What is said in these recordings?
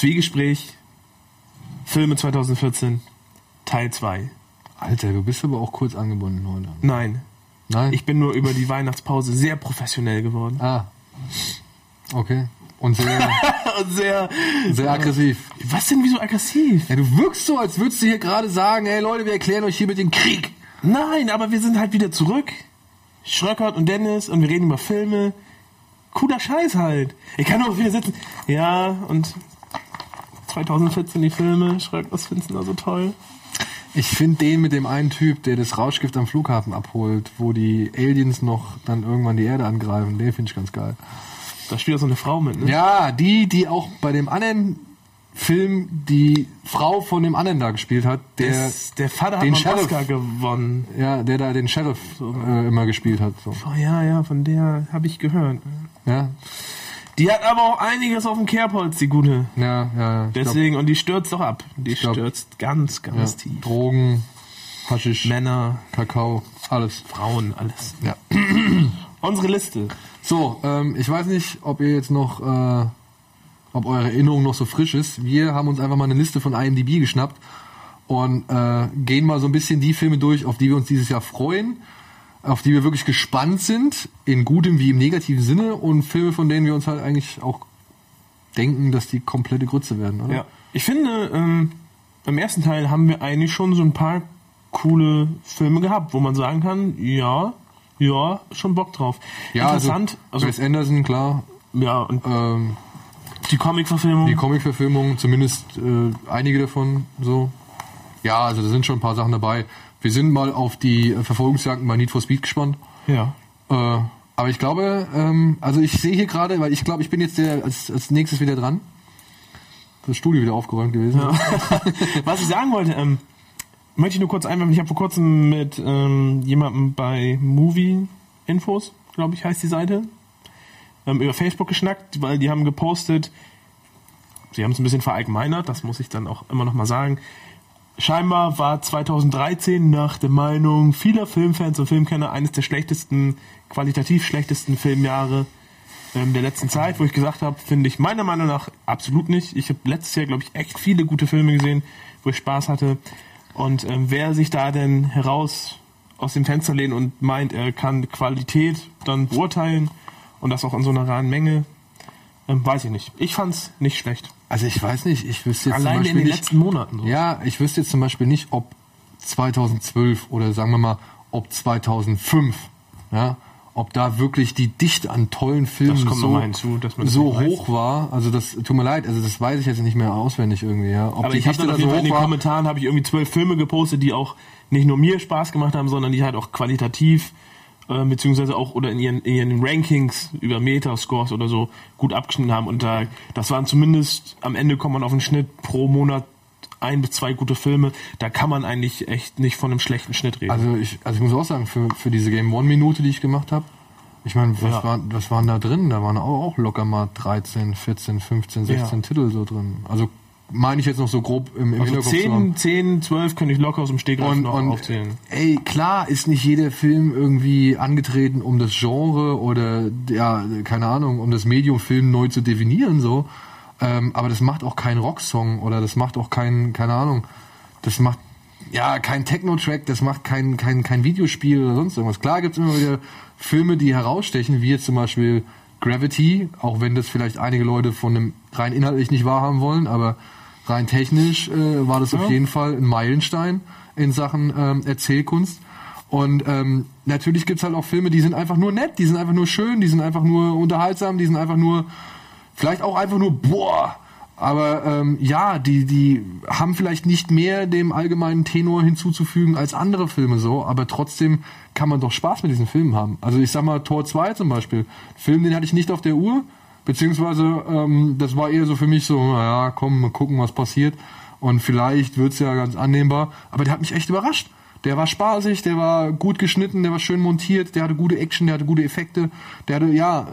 Zwiegespräch, Filme 2014, Teil 2. Alter, du bist aber auch kurz angebunden heute. Nein, Nein? ich bin nur über die Weihnachtspause sehr professionell geworden. ah. Okay. Und sehr, Und sehr, sehr aggressiv. was denn, wieso aggressiv? Ja, du wirkst so, als würdest du hier gerade sagen, hey Leute, wir erklären euch hier mit den Krieg. Nein, aber wir sind halt wieder zurück. Schröckert und Dennis und wir reden über Filme. Cooler Scheiß halt. Ich kann auch wieder sitzen. Ja, und 2014 die Filme. Schröckert, was findest du da so toll? Ich finde den mit dem einen Typ, der das Rauschgift am Flughafen abholt, wo die Aliens noch dann irgendwann die Erde angreifen, den finde ich ganz geil. Da spielt auch so eine Frau mit, ne? Ja, die, die auch bei dem anderen Film die Frau von dem anderen da gespielt hat, der, Das- der Vater hat den Sheriff. Oscar gewonnen. ja, der da den Sheriff äh, immer gespielt hat. So. Oh ja, ja, von der habe ich gehört. Ja, Die hat aber auch einiges auf dem Kerbholz, die gute. ja, ja. ich glaub, Deswegen, und die stürzt doch ab. Die glaub- stürzt ganz, ja, ganz tief. Drogen, Haschisch, Männer, Kakao, alles. Frauen, alles. Ja. Unsere Liste. So, ähm, ich weiß nicht, ob ihr jetzt noch, äh, ob eure Erinnerung noch so frisch ist. Wir haben uns einfach mal eine Liste von IMDb geschnappt und äh, gehen mal so ein bisschen die Filme durch, auf die wir uns dieses Jahr freuen, auf die wir wirklich gespannt sind, in gutem wie im negativen Sinne und Filme, von denen wir uns halt eigentlich auch denken, dass die komplette Grütze werden, oder? Ja. Ich finde, ähm, im ersten Teil haben wir eigentlich schon so ein paar coole Filme gehabt, wo man sagen kann, ja, ja, schon Bock drauf. Ja, Interessant, also, also, Wes Anderson, klar. ja, und Ähm, die Comic-Verfilmung. die Comic-Verfilmung, zumindest äh, einige davon so. Ja, also da sind schon ein paar Sachen dabei. Wir sind mal auf die Verfolgungsjagden bei Need for Speed gespannt. ja. Äh, aber ich glaube, ähm, also ich sehe hier gerade, weil ich glaube, ich bin jetzt der als, als nächstes wieder dran. Das Studio wieder aufgeräumt gewesen. Was ich sagen wollte, ähm, möchte ich nur kurz einwerfen, ich habe vor kurzem mit ähm, jemandem bei Movie Infos, glaube ich, heißt die Seite, ähm, über Facebook geschnackt, weil die haben gepostet, sie haben es ein bisschen verallgemeinert, das muss ich dann auch immer noch mal sagen. Scheinbar war 2013 nach der Meinung vieler Filmfans und Filmkenner eines der schlechtesten, qualitativ schlechtesten Filmjahre ähm, der letzten Zeit, wo ich gesagt habe, finde ich meiner Meinung nach absolut nicht. Ich habe letztes Jahr, glaube ich, echt viele gute Filme gesehen, wo ich Spaß hatte. Und ähm, wer sich da denn heraus aus dem Fenster lehnt und meint, er kann Qualität dann beurteilen und das auch in so einer raren Menge, ähm, weiß ich nicht. Ich fand's nicht schlecht. Also ich weiß nicht, ich wüsste jetzt zum Alleine in Beispiel den nicht, letzten Monaten. So. Ja, ich wüsste jetzt zum Beispiel nicht, ob 2012 oder sagen wir mal, ob 2005, ja, ob da wirklich die Dichte an tollen Filmen so, hinzu, so weiß. hoch war. Also das tut mir leid, also das weiß ich jetzt nicht mehr auswendig irgendwie. Ja. Ob Aber ich habe dann da auf jeden so Fall in den war. Kommentaren habe ich irgendwie zwölf Filme gepostet, die auch nicht nur mir Spaß gemacht haben, sondern die halt auch qualitativ äh, beziehungsweise auch oder in ihren, in ihren Rankings über Metascores oder so gut abgeschnitten haben. Und da das waren zumindest am Ende kommt man auf einen Schnitt pro Monat ein bis zwei gute Filme. Da kann man eigentlich echt nicht von einem schlechten Schnitt reden. Also ich, also ich muss auch sagen, für, für diese Game One Minute, die ich gemacht habe, ich meine, was, Ja. war, was waren da drin? Da waren auch, auch locker mal 13, 14, 15, 16 Ja. Titel so drin. Also meine ich jetzt noch so grob im, im also Hinterkopf zu haben. 10, 10, 12 könnte ich locker aus dem Stegreif Und, noch und aufzählen. ey, klar ist nicht jeder Film irgendwie angetreten, um das Genre oder ja, keine Ahnung, um das Medium Film neu zu definieren so. Ähm, aber das macht auch kein Rocksong oder das macht auch kein, keine Ahnung, das macht ja kein Techno-Track, das macht kein, kein, kein Videospiel oder sonst irgendwas. Klar gibt's immer wieder Filme, die herausstechen, wie jetzt zum Beispiel Gravity, auch wenn das vielleicht einige Leute von dem rein inhaltlich nicht wahrhaben wollen, aber rein technisch äh, war das Ja. auf jeden Fall ein Meilenstein in Sachen ähm, Erzählkunst. Und ähm, natürlich gibt's halt auch Filme, die sind einfach nur nett, die sind einfach nur schön, die sind einfach nur unterhaltsam, die sind einfach nur, vielleicht auch einfach nur, boah, aber ähm, ja, die, die haben vielleicht nicht mehr dem allgemeinen Tenor hinzuzufügen als andere Filme so, aber trotzdem kann man doch Spaß mit diesen Filmen haben. Also ich sag mal, Tor 2 zum Beispiel, Film, den hatte ich nicht auf der Uhr, beziehungsweise ähm, das war eher so für mich so, naja, komm, mal gucken, was passiert und vielleicht wird's ja ganz annehmbar, aber der hat mich echt überrascht. Der war spaßig, der war gut geschnitten, der war schön montiert, der hatte gute Action, der hatte gute Effekte, der hatte ja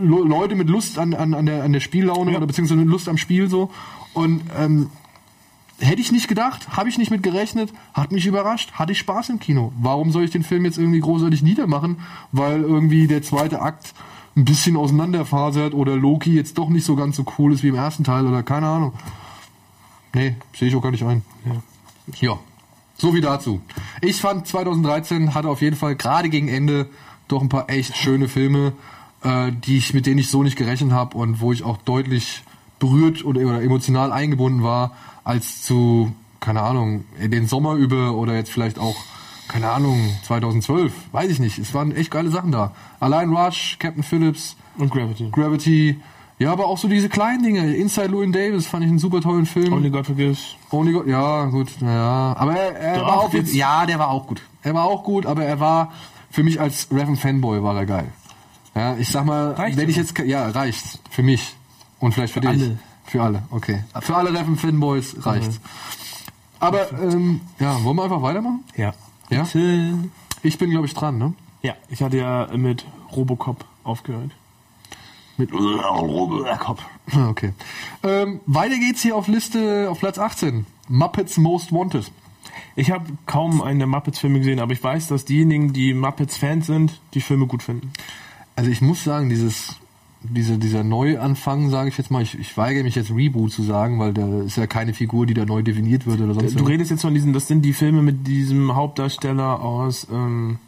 Le- Leute mit Lust an, an, an, der, an der Spiellaune Ja. oder beziehungsweise mit Lust am Spiel so. Und ähm, hätte ich nicht gedacht, habe ich nicht mit gerechnet, hat mich überrascht, hatte ich Spaß im Kino. Warum soll ich den Film jetzt irgendwie großartig niedermachen, weil irgendwie der zweite Akt ein bisschen auseinanderfasert oder Loki jetzt doch nicht so ganz so cool ist wie im ersten Teil oder keine Ahnung. Nee, sehe ich auch gar nicht ein. Ja. Ja, so wie dazu. Ich fand 2013 hatte auf jeden Fall gerade gegen Ende doch ein paar echt schöne Filme, äh, die ich mit denen ich so nicht gerechnet habe und wo ich auch deutlich berührt oder, oder emotional eingebunden war als zu keine Ahnung den Sommer über oder jetzt vielleicht auch keine Ahnung 2012, weiß ich nicht. Es waren echt geile Sachen da. Allein Rush, Captain Phillips, Und Gravity. Gravity. Ja, aber auch so diese kleinen Dinge. Inside Llewyn Davis fand ich einen super tollen Film. Only God Forgives. Only God, ja, gut, ja. Aber er, er Doch, war auch jetzt- ja, der war auch gut. Er war auch gut, aber er war, für mich als Revan Fanboy war er geil. Ja, ich sag mal, Reicht wenn ich jetzt, ja, reicht. Für mich. Und vielleicht für, dich. alle. Für alle, okay. Für alle Revan Fanboys reicht's. Aber, ähm, ja, wollen wir einfach weitermachen? Ja. Ja? Bitte. Ich bin, glaube ich, dran, ne? Ja, ich hatte ja mit Robocop aufgehört. Mit Robocop. Okay. Ähm, weiter geht's hier auf Liste, auf Platz 18. Muppets Most Wanted. Ich habe kaum einen der Muppets-Filme gesehen, aber ich weiß, dass diejenigen, die Muppets-Fans sind, die Filme gut finden. Also ich muss sagen, dieses, diese, dieser Neuanfang, sage ich jetzt mal, ich, ich weigere mich jetzt Reboot zu sagen, weil da ist ja keine Figur, die da neu definiert wird oder sonst Du redest jetzt von diesen, das sind die Filme mit diesem Hauptdarsteller aus, ähm,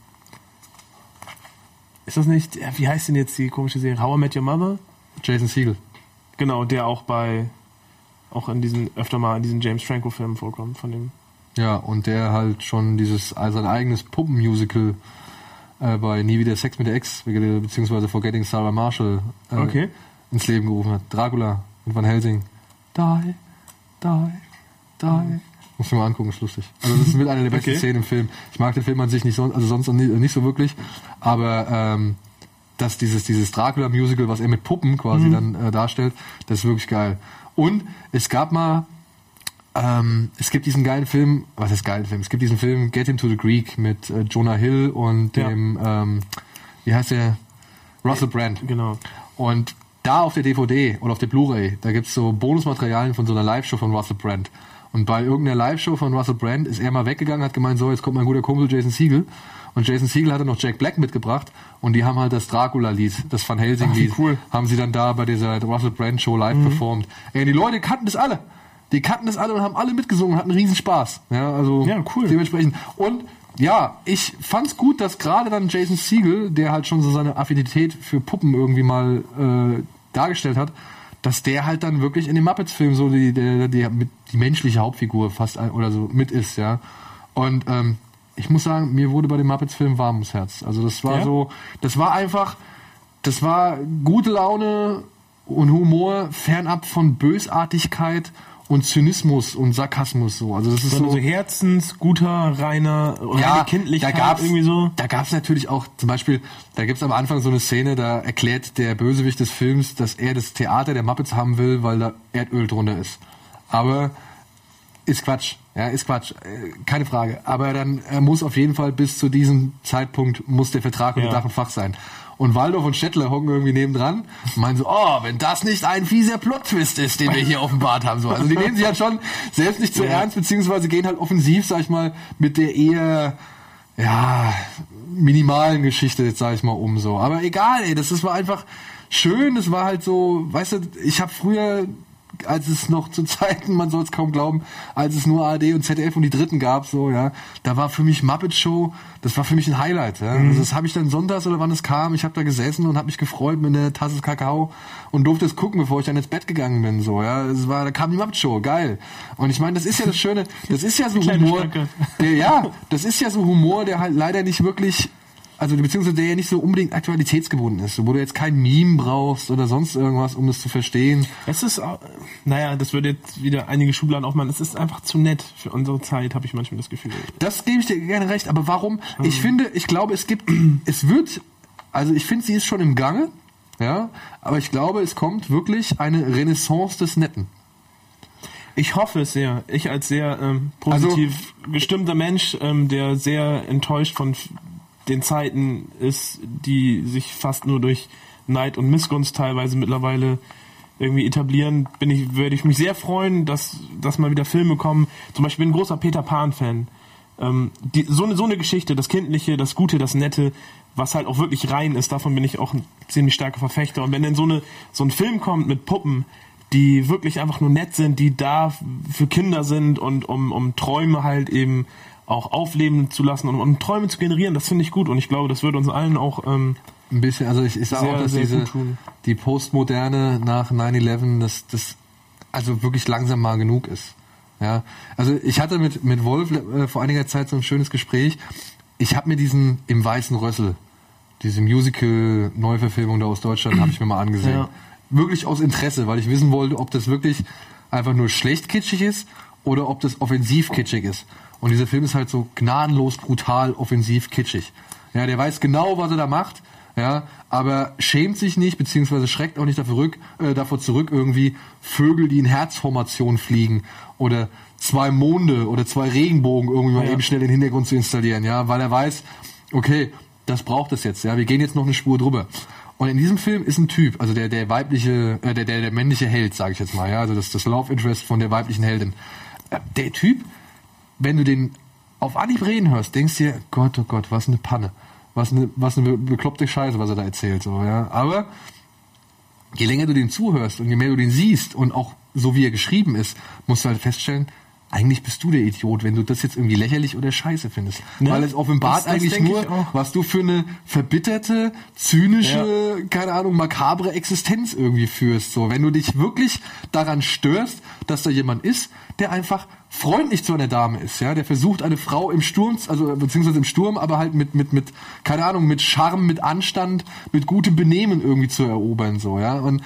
ist das nicht, wie heißt denn jetzt die komische Serie? How I Met Your Mother? Jason Siegel. Genau, der auch bei, auch in diesen, öfter mal in diesen James Franco-Filmen vorkommt, von dem. Ja, und der halt schon dieses, also sein eigenes Puppenmusical äh, bei Nie wieder Sex mit der Ex, beziehungsweise Forgetting Sarah Marshall äh, Okay. ins Leben gerufen hat. Dracula und Van Helsing. Die, die, die. Muss ich mal angucken, ist lustig. Also das ist mit einer der besten Okay. Szenen im Film. Ich mag den Film an sich nicht so, also sonst nicht, so wirklich, aber ähm, dass dieses, dieses Dracula-Musical, was er mit Puppen quasi dann äh, darstellt, das ist wirklich geil. Und es gab mal, ähm, es gibt diesen geilen Film, was ist geilen Film? Es gibt diesen Film Get Him to the Greek mit äh, Jonah Hill und Ja. dem, ähm, wie heißt der? Russell Brand. Genau. Und da auf der DVD oder auf der Blu-ray, da gibt's so Bonusmaterialien von so einer Live-Show von Russell Brand. Und bei irgendeiner Live-Show von Russell Brand ist er mal weggegangen, hat gemeint, so, jetzt kommt mein guter Kumpel Jason Siegel. Und Jason Siegel hatte noch Jack Black mitgebracht und die haben halt das Dracula-Lied, das Van Helsing-Lied, cool. haben sie dann da bei dieser Russell Brand Show live performt. Ey, die Leute kannten das alle. Die kannten das alle und haben alle mitgesungen hatten riesen Spaß. Ja, also Ja, cool. dementsprechend. Und ja, ich fand's gut, dass gerade dann Jason Siegel, der halt schon so seine Affinität für Puppen irgendwie mal äh, dargestellt hat, dass der halt dann wirklich in dem Muppets-Film so die, die, die, die menschliche Hauptfigur fast oder so mit ist, ja. Und ähm, ich muss sagen, mir wurde bei dem Muppets-Film warm ums Herz. Also das war Ja? so, das war einfach, das war gute Laune und Humor fernab von Bösartigkeit und Zynismus und Sarkasmus so. Also das ist so, so Herzens, guter, reiner, reine Kindlichkeit da gab's, irgendwie so. Da gab's natürlich auch, zum Beispiel, da gibt's am Anfang so eine Szene, da erklärt der Bösewicht des Films, dass er das Theater der Muppets haben will, weil da Erdöl drunter ist. Aber ist Quatsch. Ja, ist Quatsch. Äh, Keine Frage. Aber dann er muss auf jeden Fall bis zu diesem Zeitpunkt muss der Vertrag unter Ja. Dach und Fach sein. Und Waldorf und Stettler hocken irgendwie nebendran und meinen so, oh, wenn das nicht ein fieser Plot-Twist ist, den wir hier offenbart haben. So. Also die nehmen sich halt schon selbst nicht zu Ja. ernst, beziehungsweise gehen halt offensiv, sag ich mal, mit der eher, ja, minimalen Geschichte, jetzt sag ich mal, um so. Aber egal, ey, das, das war einfach schön, das war halt so, weißt du, ich habe früher als es noch zu Zeiten, man soll es kaum glauben, als es nur ARD und ZDF und die Dritten gab, so, ja, da war für mich Muppet Show, das war für mich ein Highlight, ja. Also das habe ich dann sonntags oder wann es kam, ich habe da gesessen und habe mich gefreut mit einer Tasse Kakao und durfte es gucken, bevor ich dann ins Bett gegangen bin, so, ja. Es war, da kam die Muppet Show, geil. Und ich meine, das ist ja das Schöne, das ist ja so Humor, der, ja, das ist ja so Humor, der halt leider nicht wirklich also beziehungsweise der ja nicht so unbedingt aktualitätsgebunden ist, wo du jetzt kein Meme brauchst oder sonst irgendwas, um es zu verstehen. Es ist, naja, das würde jetzt wieder einige Schubladen aufmachen. Es ist einfach zu nett für unsere Zeit, habe ich manchmal das Gefühl. Das gebe ich dir gerne recht, aber warum? Ich finde, ich glaube, es gibt, es wird, also ich finde, sie ist schon im Gange, ja, aber ich glaube, es kommt wirklich eine Renaissance des Netten. Ich hoffe es sehr. Ich als sehr ähm, positiv gestimmter Mensch, ähm, der sehr enttäuscht von den Zeiten ist, die sich fast nur durch Neid und Missgunst teilweise mittlerweile irgendwie etablieren, bin ich, würde ich mich sehr freuen, dass, dass mal wieder Filme kommen. Zum Beispiel bin ein großer Peter Pan-Fan. Ähm, so, eine, so eine Geschichte, das Kindliche, das Gute, das Nette, was halt auch wirklich rein ist, davon bin ich auch ein ziemlich starker Verfechter. Und wenn dann so, eine, so ein Film kommt mit Puppen, die wirklich einfach nur nett sind, die da für Kinder sind und um, um Träume halt eben auch aufleben zu lassen und um Träume zu generieren, das finde ich gut und ich glaube, das würde uns allen auch ähm, ein bisschen, also ich, ich sage auch, dass diese die Postmoderne nach 9-11, dass das also wirklich langsam mal genug ist. Ja, also ich hatte mit mit Wolf äh, vor einiger Zeit so ein schönes Gespräch. Ich habe mir diesen im Weißen Rössel, diese Musical Neuverfilmung da aus Deutschland, habe ich mir mal angesehen. Ja. Wirklich aus Interesse, weil ich wissen wollte, ob das wirklich einfach nur schlecht kitschig ist oder ob das offensiv kitschig ist. Und dieser Film ist halt so gnadenlos brutal offensiv kitschig. Ja, der weiß genau, was er da macht, ja, aber schämt sich nicht, beziehungsweise schreckt auch nicht davor, rück, äh, davor zurück, irgendwie Vögel, die in Herzformation fliegen oder zwei Monde oder zwei Regenbogen irgendwie mal Ja. eben schnell in den Hintergrund zu installieren, ja, weil er weiß, okay, das braucht es jetzt, ja, wir gehen jetzt noch eine Spur drüber. Und in diesem Film ist ein Typ, also der, der weibliche, äh, der, der, der männliche Held, sage ich jetzt mal, ja, also das, das Love Interest von der weiblichen Heldin. Äh, Der Typ, wenn du den auf Anhieb reden hörst, denkst du dir, Gott, oh Gott, was eine Panne. Was eine, was eine be- bekloppte Scheiße, was er da erzählt, so, ja. Aber je länger du den zuhörst und je mehr du den siehst und auch so wie er geschrieben ist, musst du halt feststellen, eigentlich bist du der Idiot, wenn du das jetzt irgendwie lächerlich oder scheiße findest. Ne? Weil es offenbart Das- das eigentlich nur, was du für eine verbitterte, zynische, keine Ahnung, makabre Existenz irgendwie führst. So, wenn du dich wirklich daran störst, dass da jemand ist, der einfach freundlich zu einer Dame ist, ja, der versucht eine Frau im Sturm, also beziehungsweise im Sturm, aber halt mit mit mit keine Ahnung, mit Charme, mit Anstand, mit gutem Benehmen irgendwie zu erobern, so, ja. Und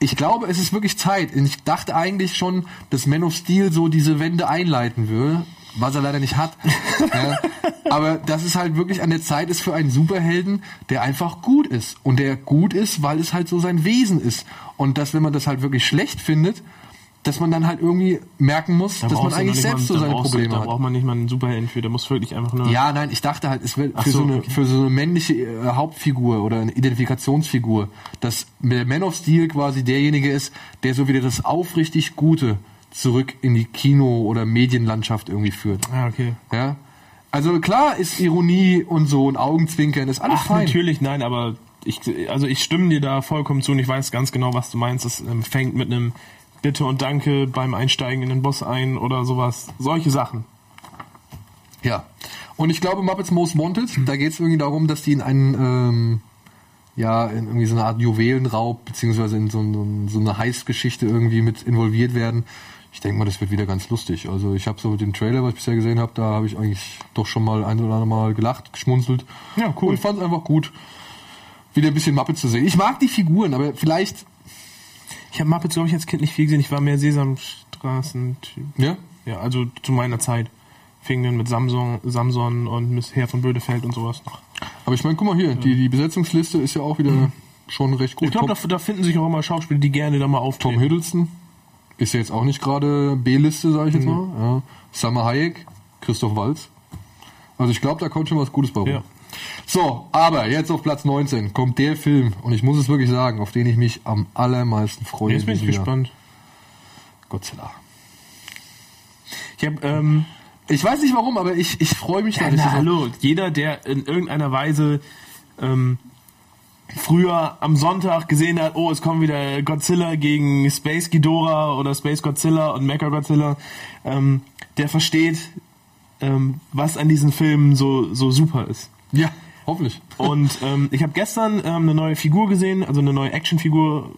ich glaube, es ist wirklich Zeit. Ich dachte eigentlich schon, dass Man of Steel so diese Wende einleiten würde, was er leider nicht hat. ja. Aber dass es halt wirklich an der Zeit ist für einen Superhelden, der einfach gut ist. Und der gut ist, weil es halt so sein Wesen ist. Und dass, wenn man das halt wirklich schlecht findet, dass man dann halt irgendwie merken muss, dass man eigentlich selbst so da seine brauchst Probleme Da hat. braucht man nicht mal einen Superhelden für, der muss wirklich einfach nur. Ja, nein, ich dachte halt, es Ach für, so so, eine, okay. für so eine männliche äh, Hauptfigur oder eine Identifikationsfigur, dass der Man of Steel quasi derjenige ist, der so wieder das aufrichtig Gute zurück in die Kino- oder Medienlandschaft irgendwie führt. Ah, okay. Ja? Also klar ist Ironie und so und Augenzwinkern, ist alles Ach, fein. natürlich, nein, aber ich, also ich stimme dir da vollkommen zu und ich weiß ganz genau, was du meinst. Es ähm, fängt mit einem Bitte und Danke beim Einsteigen in den Bus ein oder sowas. Solche Sachen. Ja. Und ich glaube, Muppets Most Wanted, da geht es irgendwie darum, dass die in einen, ähm, ja, in irgendwie so eine Art Juwelenraub, beziehungsweise in so, ein- so eine Heißgeschichte irgendwie mit involviert werden. Ich denke mal, das wird wieder ganz lustig. Also ich habe so mit dem Trailer, was ich bisher gesehen habe, da habe ich eigentlich doch schon mal ein oder andere Mal gelacht, geschmunzelt. Ja, cool. Und fand es einfach gut, wieder ein bisschen Muppets zu sehen. Ich mag die Figuren, aber vielleicht, Ich habe Muppets, glaube ich, als Kind nicht viel gesehen. Ich war mehr Sesamstraßen-Typ. ja, Ja, also zu meiner Zeit. Fing dann mit Samson, Samson und Miss Herr von Bödefeld und sowas noch. aber ich meine, guck mal hier, die, die Besetzungsliste ist ja auch wieder schon recht gut. Ich glaube, da, da finden sich auch immer Schauspieler, die gerne da mal auftreten. Tom Hiddleston ist ja jetzt auch nicht gerade B-Liste, sage ich jetzt mal. Ja. Summer Hayek, Christoph Walz. Also ich glaube, da kommt schon was Gutes bei rum. Ja. So, aber jetzt auf Platz 19 kommt der Film, und ich muss es wirklich sagen, auf den ich mich am allermeisten freue. Jetzt bin ich gespannt. Godzilla. Ich habe ähm, Ich weiß nicht warum, aber ich, ich freue mich Ja, da. Das na, hallo, jeder, der in irgendeiner Weise ähm, früher am Sonntag gesehen hat, oh, es kommt wieder Godzilla gegen Space Ghidorah oder Space Godzilla und Mecha Godzilla, ähm, der versteht, ähm, was an diesen Filmen so, so super ist. Ja, hoffentlich. Und ähm, ich habe gestern ähm, eine neue Figur gesehen, also eine neue Actionfigur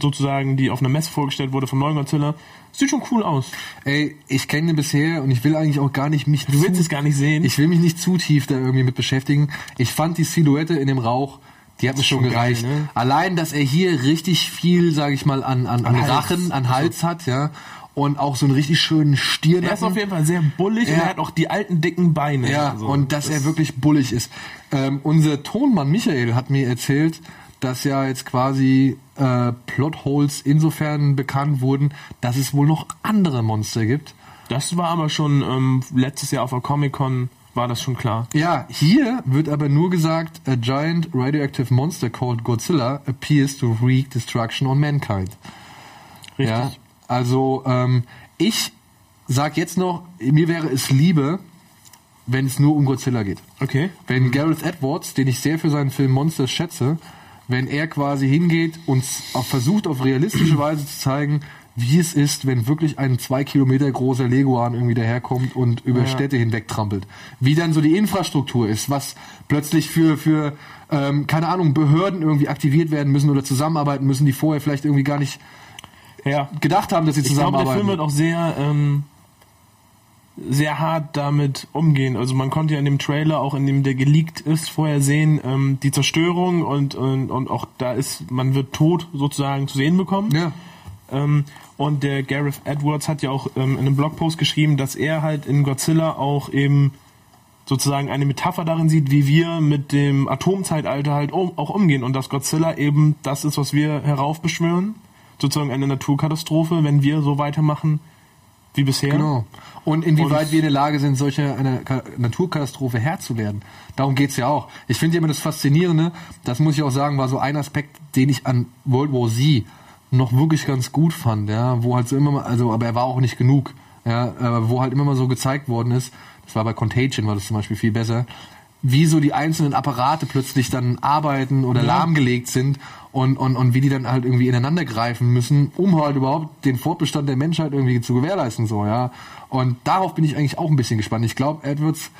sozusagen, die auf einer Messe vorgestellt wurde vom neuen Godzilla. Sieht schon cool aus. Ey, ich kenne den bisher und ich will eigentlich auch gar nicht mich Du willst es gar nicht sehen. Ich will mich nicht zu tief da irgendwie mit beschäftigen. Ich fand die Silhouette in dem Rauch, die hat mir schon schon gereicht. geil, ne? Allein, dass er hier richtig viel, sage ich mal, an, an, an Hals. Rachen, an Hals hat, ja. Und auch so einen richtig schönen er ist auf jeden Fall sehr bullig und Ja. er hat auch die alten dicken Beine. Ja, Also, und dass er wirklich bullig ist. Ähm, unser Tonmann Michael hat mir erzählt, dass ja jetzt quasi äh, Plotholes insofern bekannt wurden, dass es wohl noch andere Monster gibt. Das war aber schon ähm, letztes Jahr auf der Comic-Con war das schon klar. Ja, hier wird aber nur gesagt, a giant radioactive monster called Godzilla appears to wreak destruction on mankind. Richtig. Ja, also ähm, ich sag jetzt noch, mir wäre es Liebe, wenn es nur um Godzilla geht. Okay. Wenn Gareth Edwards, den ich sehr für seinen Film Monsters schätze, wenn er quasi hingeht und versucht auf realistische Weise zu zeigen, wie es ist, wenn wirklich ein zwei Kilometer großer Leguan irgendwie daherkommt und über Ja. Städte hinweg trampelt. Wie dann so die Infrastruktur ist, was plötzlich für, für ähm, keine Ahnung, Behörden irgendwie aktiviert werden müssen oder zusammenarbeiten müssen, die vorher vielleicht irgendwie gar nicht Ja. gedacht haben, dass sie Ich glaube, der zusammenarbeiten. Film wird auch sehr, ähm, sehr hart damit umgehen. Also man konnte ja in dem Trailer, auch in dem der geleakt ist, vorher sehen, ähm, die Zerstörung und, und, und auch da ist, man wird tot sozusagen zu sehen bekommen. ja. Ähm, und der Gareth Edwards hat ja auch ähm, in einem Blogpost geschrieben, dass er halt in Godzilla auch eben sozusagen eine Metapher darin sieht, wie wir mit dem Atomzeitalter halt um, auch umgehen und dass Godzilla eben das ist, was wir heraufbeschwören, sozusagen eine Naturkatastrophe, wenn wir so weitermachen wie bisher. Genau. Und inwieweit Und- wir in der Lage sind, solche eine Ka- Naturkatastrophe Herr zu werden. Darum geht's ja auch. Ich finde ja immer das Faszinierende, das muss ich auch sagen, war so ein Aspekt, den ich an World War Z noch wirklich ganz gut fand, ja, wo halt so immer mal, also, aber er war auch nicht genug, ja, aber wo halt immer mal so gezeigt worden ist, das war bei Contagion, war das zum Beispiel viel besser, wie so die einzelnen Apparate plötzlich dann arbeiten oder lahmgelegt sind und, und, und wie die dann halt irgendwie ineinander greifen müssen, um halt überhaupt den Fortbestand der Menschheit irgendwie zu gewährleisten, so, ja. Und darauf bin ich eigentlich auch ein bisschen gespannt. Ich glaube, Edwards,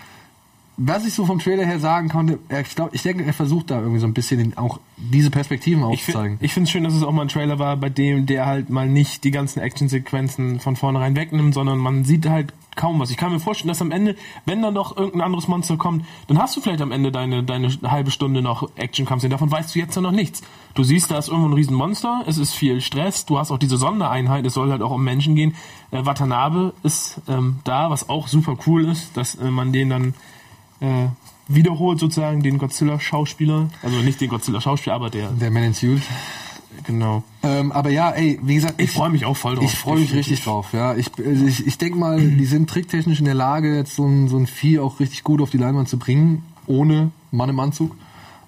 was ich so vom Trailer her sagen konnte, ich glaube, ich denke, er versucht da irgendwie so ein bisschen auch diese Perspektiven aufzuzeigen. ich finde es schön, dass es auch mal ein Trailer war, bei dem der halt mal nicht die ganzen Actionsequenzen von vornherein wegnimmt, sondern man sieht halt kaum was. Ich kann mir vorstellen, dass am Ende, wenn dann doch irgendein anderes Monster kommt, dann hast du vielleicht am Ende deine, deine halbe Stunde noch Actionkampf. Davon weißt du jetzt ja noch nichts. Du siehst, da ist irgendwo ein Riesenmonster, es ist viel Stress, du hast auch diese Sondereinheit, es soll halt auch um Menschen gehen. Äh, Watanabe ist ähm, da, was auch super cool ist, dass äh, man den dann äh, wiederholt sozusagen, den Godzilla-Schauspieler. Also nicht den Godzilla-Schauspieler, aber der, der Man in Suit. Genau. Ähm, aber ja, ey, wie gesagt, Ich freue mich auch voll drauf. Ich freue mich richtig drauf, ja. Ich, also ich, ich denke mal, die sind tricktechnisch in der Lage, jetzt so ein, so ein Vieh auch richtig gut auf die Leinwand zu bringen, ohne Mann im Anzug.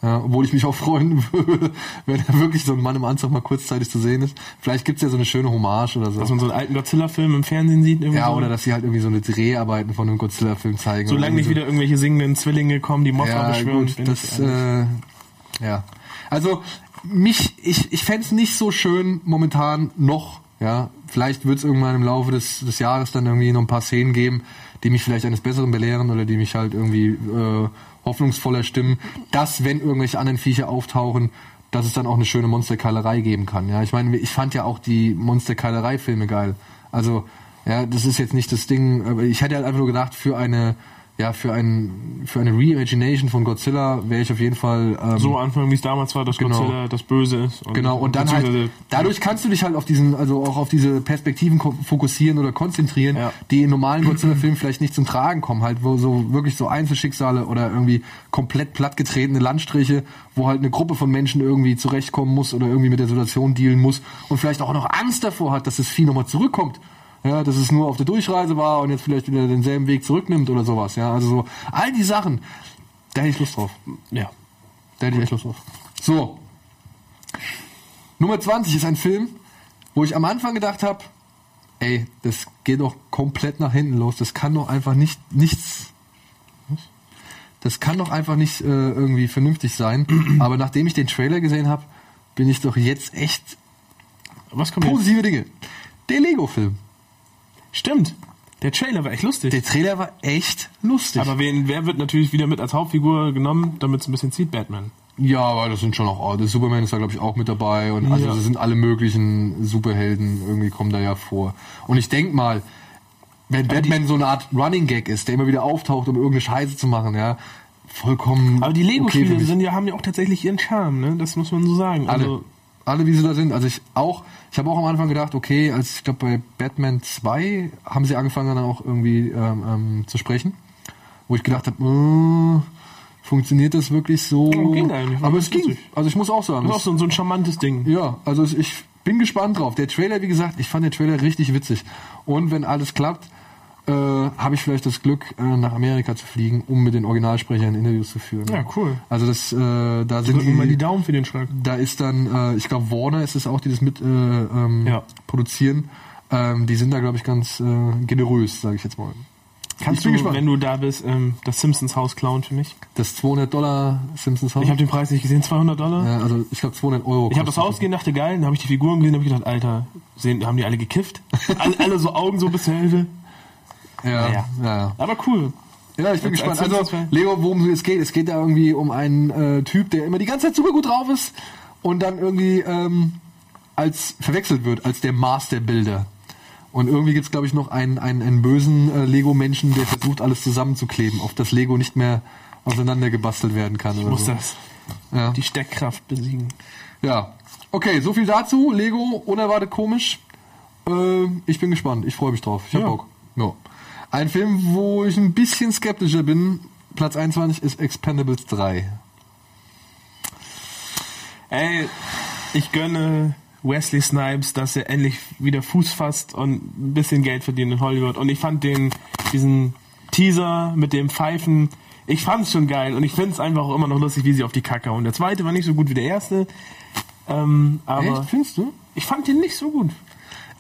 Ja, obwohl ich mich auch freuen würde, wenn er wirklich so ein Mann im Anzug mal kurzzeitig zu sehen ist. Vielleicht gibt's ja so eine schöne Hommage oder so. Dass man so einen alten Godzilla-Film im Fernsehen sieht. Irgendwie ja, so. oder dass sie halt irgendwie so eine Dreharbeiten von einem Godzilla-Film zeigen. Solange nicht irgendwie wieder irgendwelche singenden Zwillinge kommen, die Mothra ja, beschwören. gut, das, äh, ja. Also, mich, ich, ich fänd's nicht so schön momentan noch, ja. Vielleicht wird's irgendwann im Laufe des, des Jahres dann irgendwie noch ein paar Szenen geben, die mich vielleicht eines Besseren belehren oder die mich halt irgendwie äh, hoffnungsvoller stimmen, dass, wenn irgendwelche anderen Viecher auftauchen, dass es dann auch eine schöne Monsterkeilerei geben kann. Ja, ich meine, ich fand ja auch die Monsterkeilerei-Filme geil. Also, ja, das ist jetzt nicht das Ding, aber ich hätte halt einfach nur gedacht, für eine, ja, für ein, für eine Reimagination von Godzilla wäre ich auf jeden Fall, ähm, so anfangen, wie es damals war, dass Genau. Godzilla das Böse ist. Genau, und dann halt, dadurch kannst du dich halt auf diesen, also auch auf diese Perspektiven fokussieren oder konzentrieren, Ja. die in normalen Godzilla-Filmen vielleicht nicht zum Tragen kommen, halt, wo so wirklich so Einzelschicksale oder irgendwie komplett plattgetretene Landstriche, wo halt eine Gruppe von Menschen irgendwie zurechtkommen muss oder irgendwie mit der Situation dealen muss und vielleicht auch noch Angst davor hat, dass das Vieh nochmal zurückkommt. Ja, dass es nur auf der Durchreise war und jetzt vielleicht wieder denselben Weg zurücknimmt oder sowas, ja, also so, all die Sachen, da hätte ich Lust drauf. Ja. Da hätte ich echt Lust drauf. So. Nummer 20 ist ein Film, wo ich am Anfang gedacht habe, ey, das geht doch komplett nach hinten los. Das kann doch einfach nicht nichts. Das kann doch einfach nicht äh, irgendwie vernünftig sein. Aber nachdem ich den Trailer gesehen habe, bin ich doch jetzt echt Was kommt jetzt? positive Dinge. Der Lego-Film. Stimmt. Der Trailer war echt lustig. Der Trailer war echt lustig. aber wen, wer wird natürlich wieder mit als Hauptfigur genommen, damit es ein bisschen zieht? Batman. Ja, aber das sind schon auch, der Superman ist da glaube ich auch mit dabei und also Ja. das sind alle möglichen Superhelden irgendwie kommen da ja vor. Und ich denk mal, wenn Batman so eine Art Running Gag ist, der immer wieder auftaucht, um irgendeine Scheiße zu machen, ja, vollkommen. Aber die okay Lego-Spiele sind ja, haben ja auch tatsächlich ihren Charme, ne? Das muss man so sagen. alle, Also, alle wie sie da sind. Also ich auch, ich habe auch am Anfang gedacht, okay, als ich glaube bei Batman 2 haben sie angefangen dann auch irgendwie ähm, ähm, zu sprechen, wo ich gedacht habe, äh, funktioniert das wirklich so? Ging eigentlich, Aber es ging. lustig. Also ich muss auch sagen, das ist auch so ein charmantes Ding. Ja, also ich bin gespannt drauf. Der Trailer, wie gesagt, ich fand den Trailer richtig witzig. Und wenn alles klappt, äh, habe ich vielleicht das Glück, äh, nach Amerika zu fliegen, um mit den Originalsprechern Interviews zu führen. Ja, cool. Also das, äh, da sind wir mal die die, Daumen für den Schrank. da ist dann, äh, ich glaube Warner ist es auch, die das mit äh, ähm, Ja. produzieren. Ähm, die sind da, glaube ich, ganz äh, generös, sage ich jetzt mal. Kannst du, gespannt. wenn du da bist, ähm, das Simpsons Haus klauen für mich? Das 200 Dollar Simpsons Haus. Ich habe den Preis nicht gesehen, 200 Dollar. ja, also ich glaube 200 Euro. Ich habe das Haus gesehen, dachte geil, dann habe ich die Figuren gesehen, habe ich gedacht, Alter, sehen, haben die alle gekifft? alle, alle so Augen so bis zur Hälfte. Ja, ja. Ja. Aber cool. Ja, ich bin Als- gespannt. als Also. Lego, worum es geht, es geht da irgendwie um einen äh, Typ, der immer die ganze Zeit super gut drauf ist und dann irgendwie ähm, als verwechselt wird als der Master-Builder. Und irgendwie gibt's glaub ich, noch einen, einen, einen bösen äh, Lego-Menschen, der versucht, alles zusammenzukleben, auf das Lego nicht mehr auseinandergebastelt werden kann. Ich muss so. das, Ja. die Steckkraft besiegen. ja. Okay, so viel dazu. Lego, unerwartet komisch. Äh, ich bin gespannt. Ich freue mich drauf. Ich hab Ja. Bock. Ja. Ein Film, wo ich ein bisschen skeptischer bin, Platz 21 ist Expendables 3. Ey, ich gönne Wesley Snipes, dass er endlich wieder Fuß fasst und ein bisschen Geld verdient in Hollywood. Und ich fand den, diesen Teaser mit dem Pfeifen, ich fand's schon geil und ich find's einfach auch immer noch lustig, wie sie auf die Kacke hauen. Der zweite war nicht so gut wie der erste, ähm, aber Echt, findest du? ich fand den nicht so gut.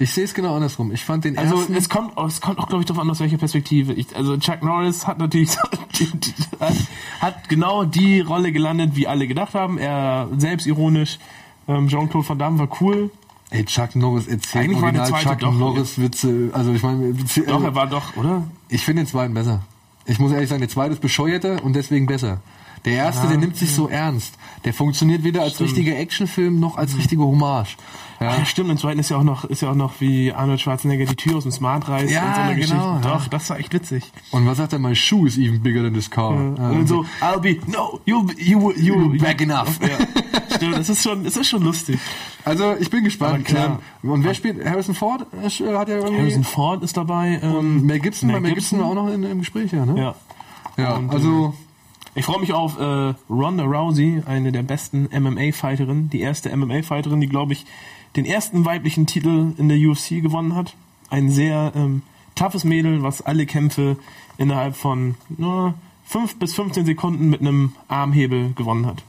Ich sehe es genau andersrum. Ich fand den Also ersten... es kommt, es kommt auch, glaube ich, darauf an, aus welcher Perspektive. Ich, also Chuck Norris hat natürlich hat genau die Rolle gelandet, wie alle gedacht haben. Er selbstironisch. Ähm, Jean-Claude Van Damme war cool. Ey, Chuck Norris erzählt Eigentlich war original zweite Chuck doch- Norris Witze. Also ich meine, Doch, er war doch, oder? ich finde den zweiten besser. Ich muss ehrlich sagen, der zweite ist bescheuerter und deswegen besser. Der erste, Ja, der nimmt sich so ernst. Der funktioniert weder als Stimmt. richtiger Actionfilm noch als richtige Hommage. Ja. Ja. stimmt. Im zweiten ist ja auch noch, ist ja auch noch wie Arnold Schwarzenegger die Tür aus dem Smart reißt Ja, und so eine Geschichte. genau, ja. Doch, das war echt witzig. Und was sagt er? My shoe is even bigger than this car. und so, I'll be, no, you, you, you, Back enough. Ja. Stimmt, das ist schon, das ist schon lustig. Also ich bin gespannt. Klar. Ähm, Und wer spielt? Harrison Ford? Er sch- Hat ja irgendwie. Harrison Ford ist dabei. Ähm, Mel Gibson, Mel Mel Gibson war auch noch in, im Gespräch, ja, ne? Ja. Ja, Und, also Ich freue mich auf äh, Ronda Rousey, eine der besten MMA-Fighterinnen, die erste MMA-Fighterin, die, glaube ich, den ersten weiblichen Titel in der UFC gewonnen hat. Ein sehr ähm, toughes Mädel, was alle Kämpfe innerhalb von nur 5 bis 15 Sekunden mit einem Armhebel gewonnen hat.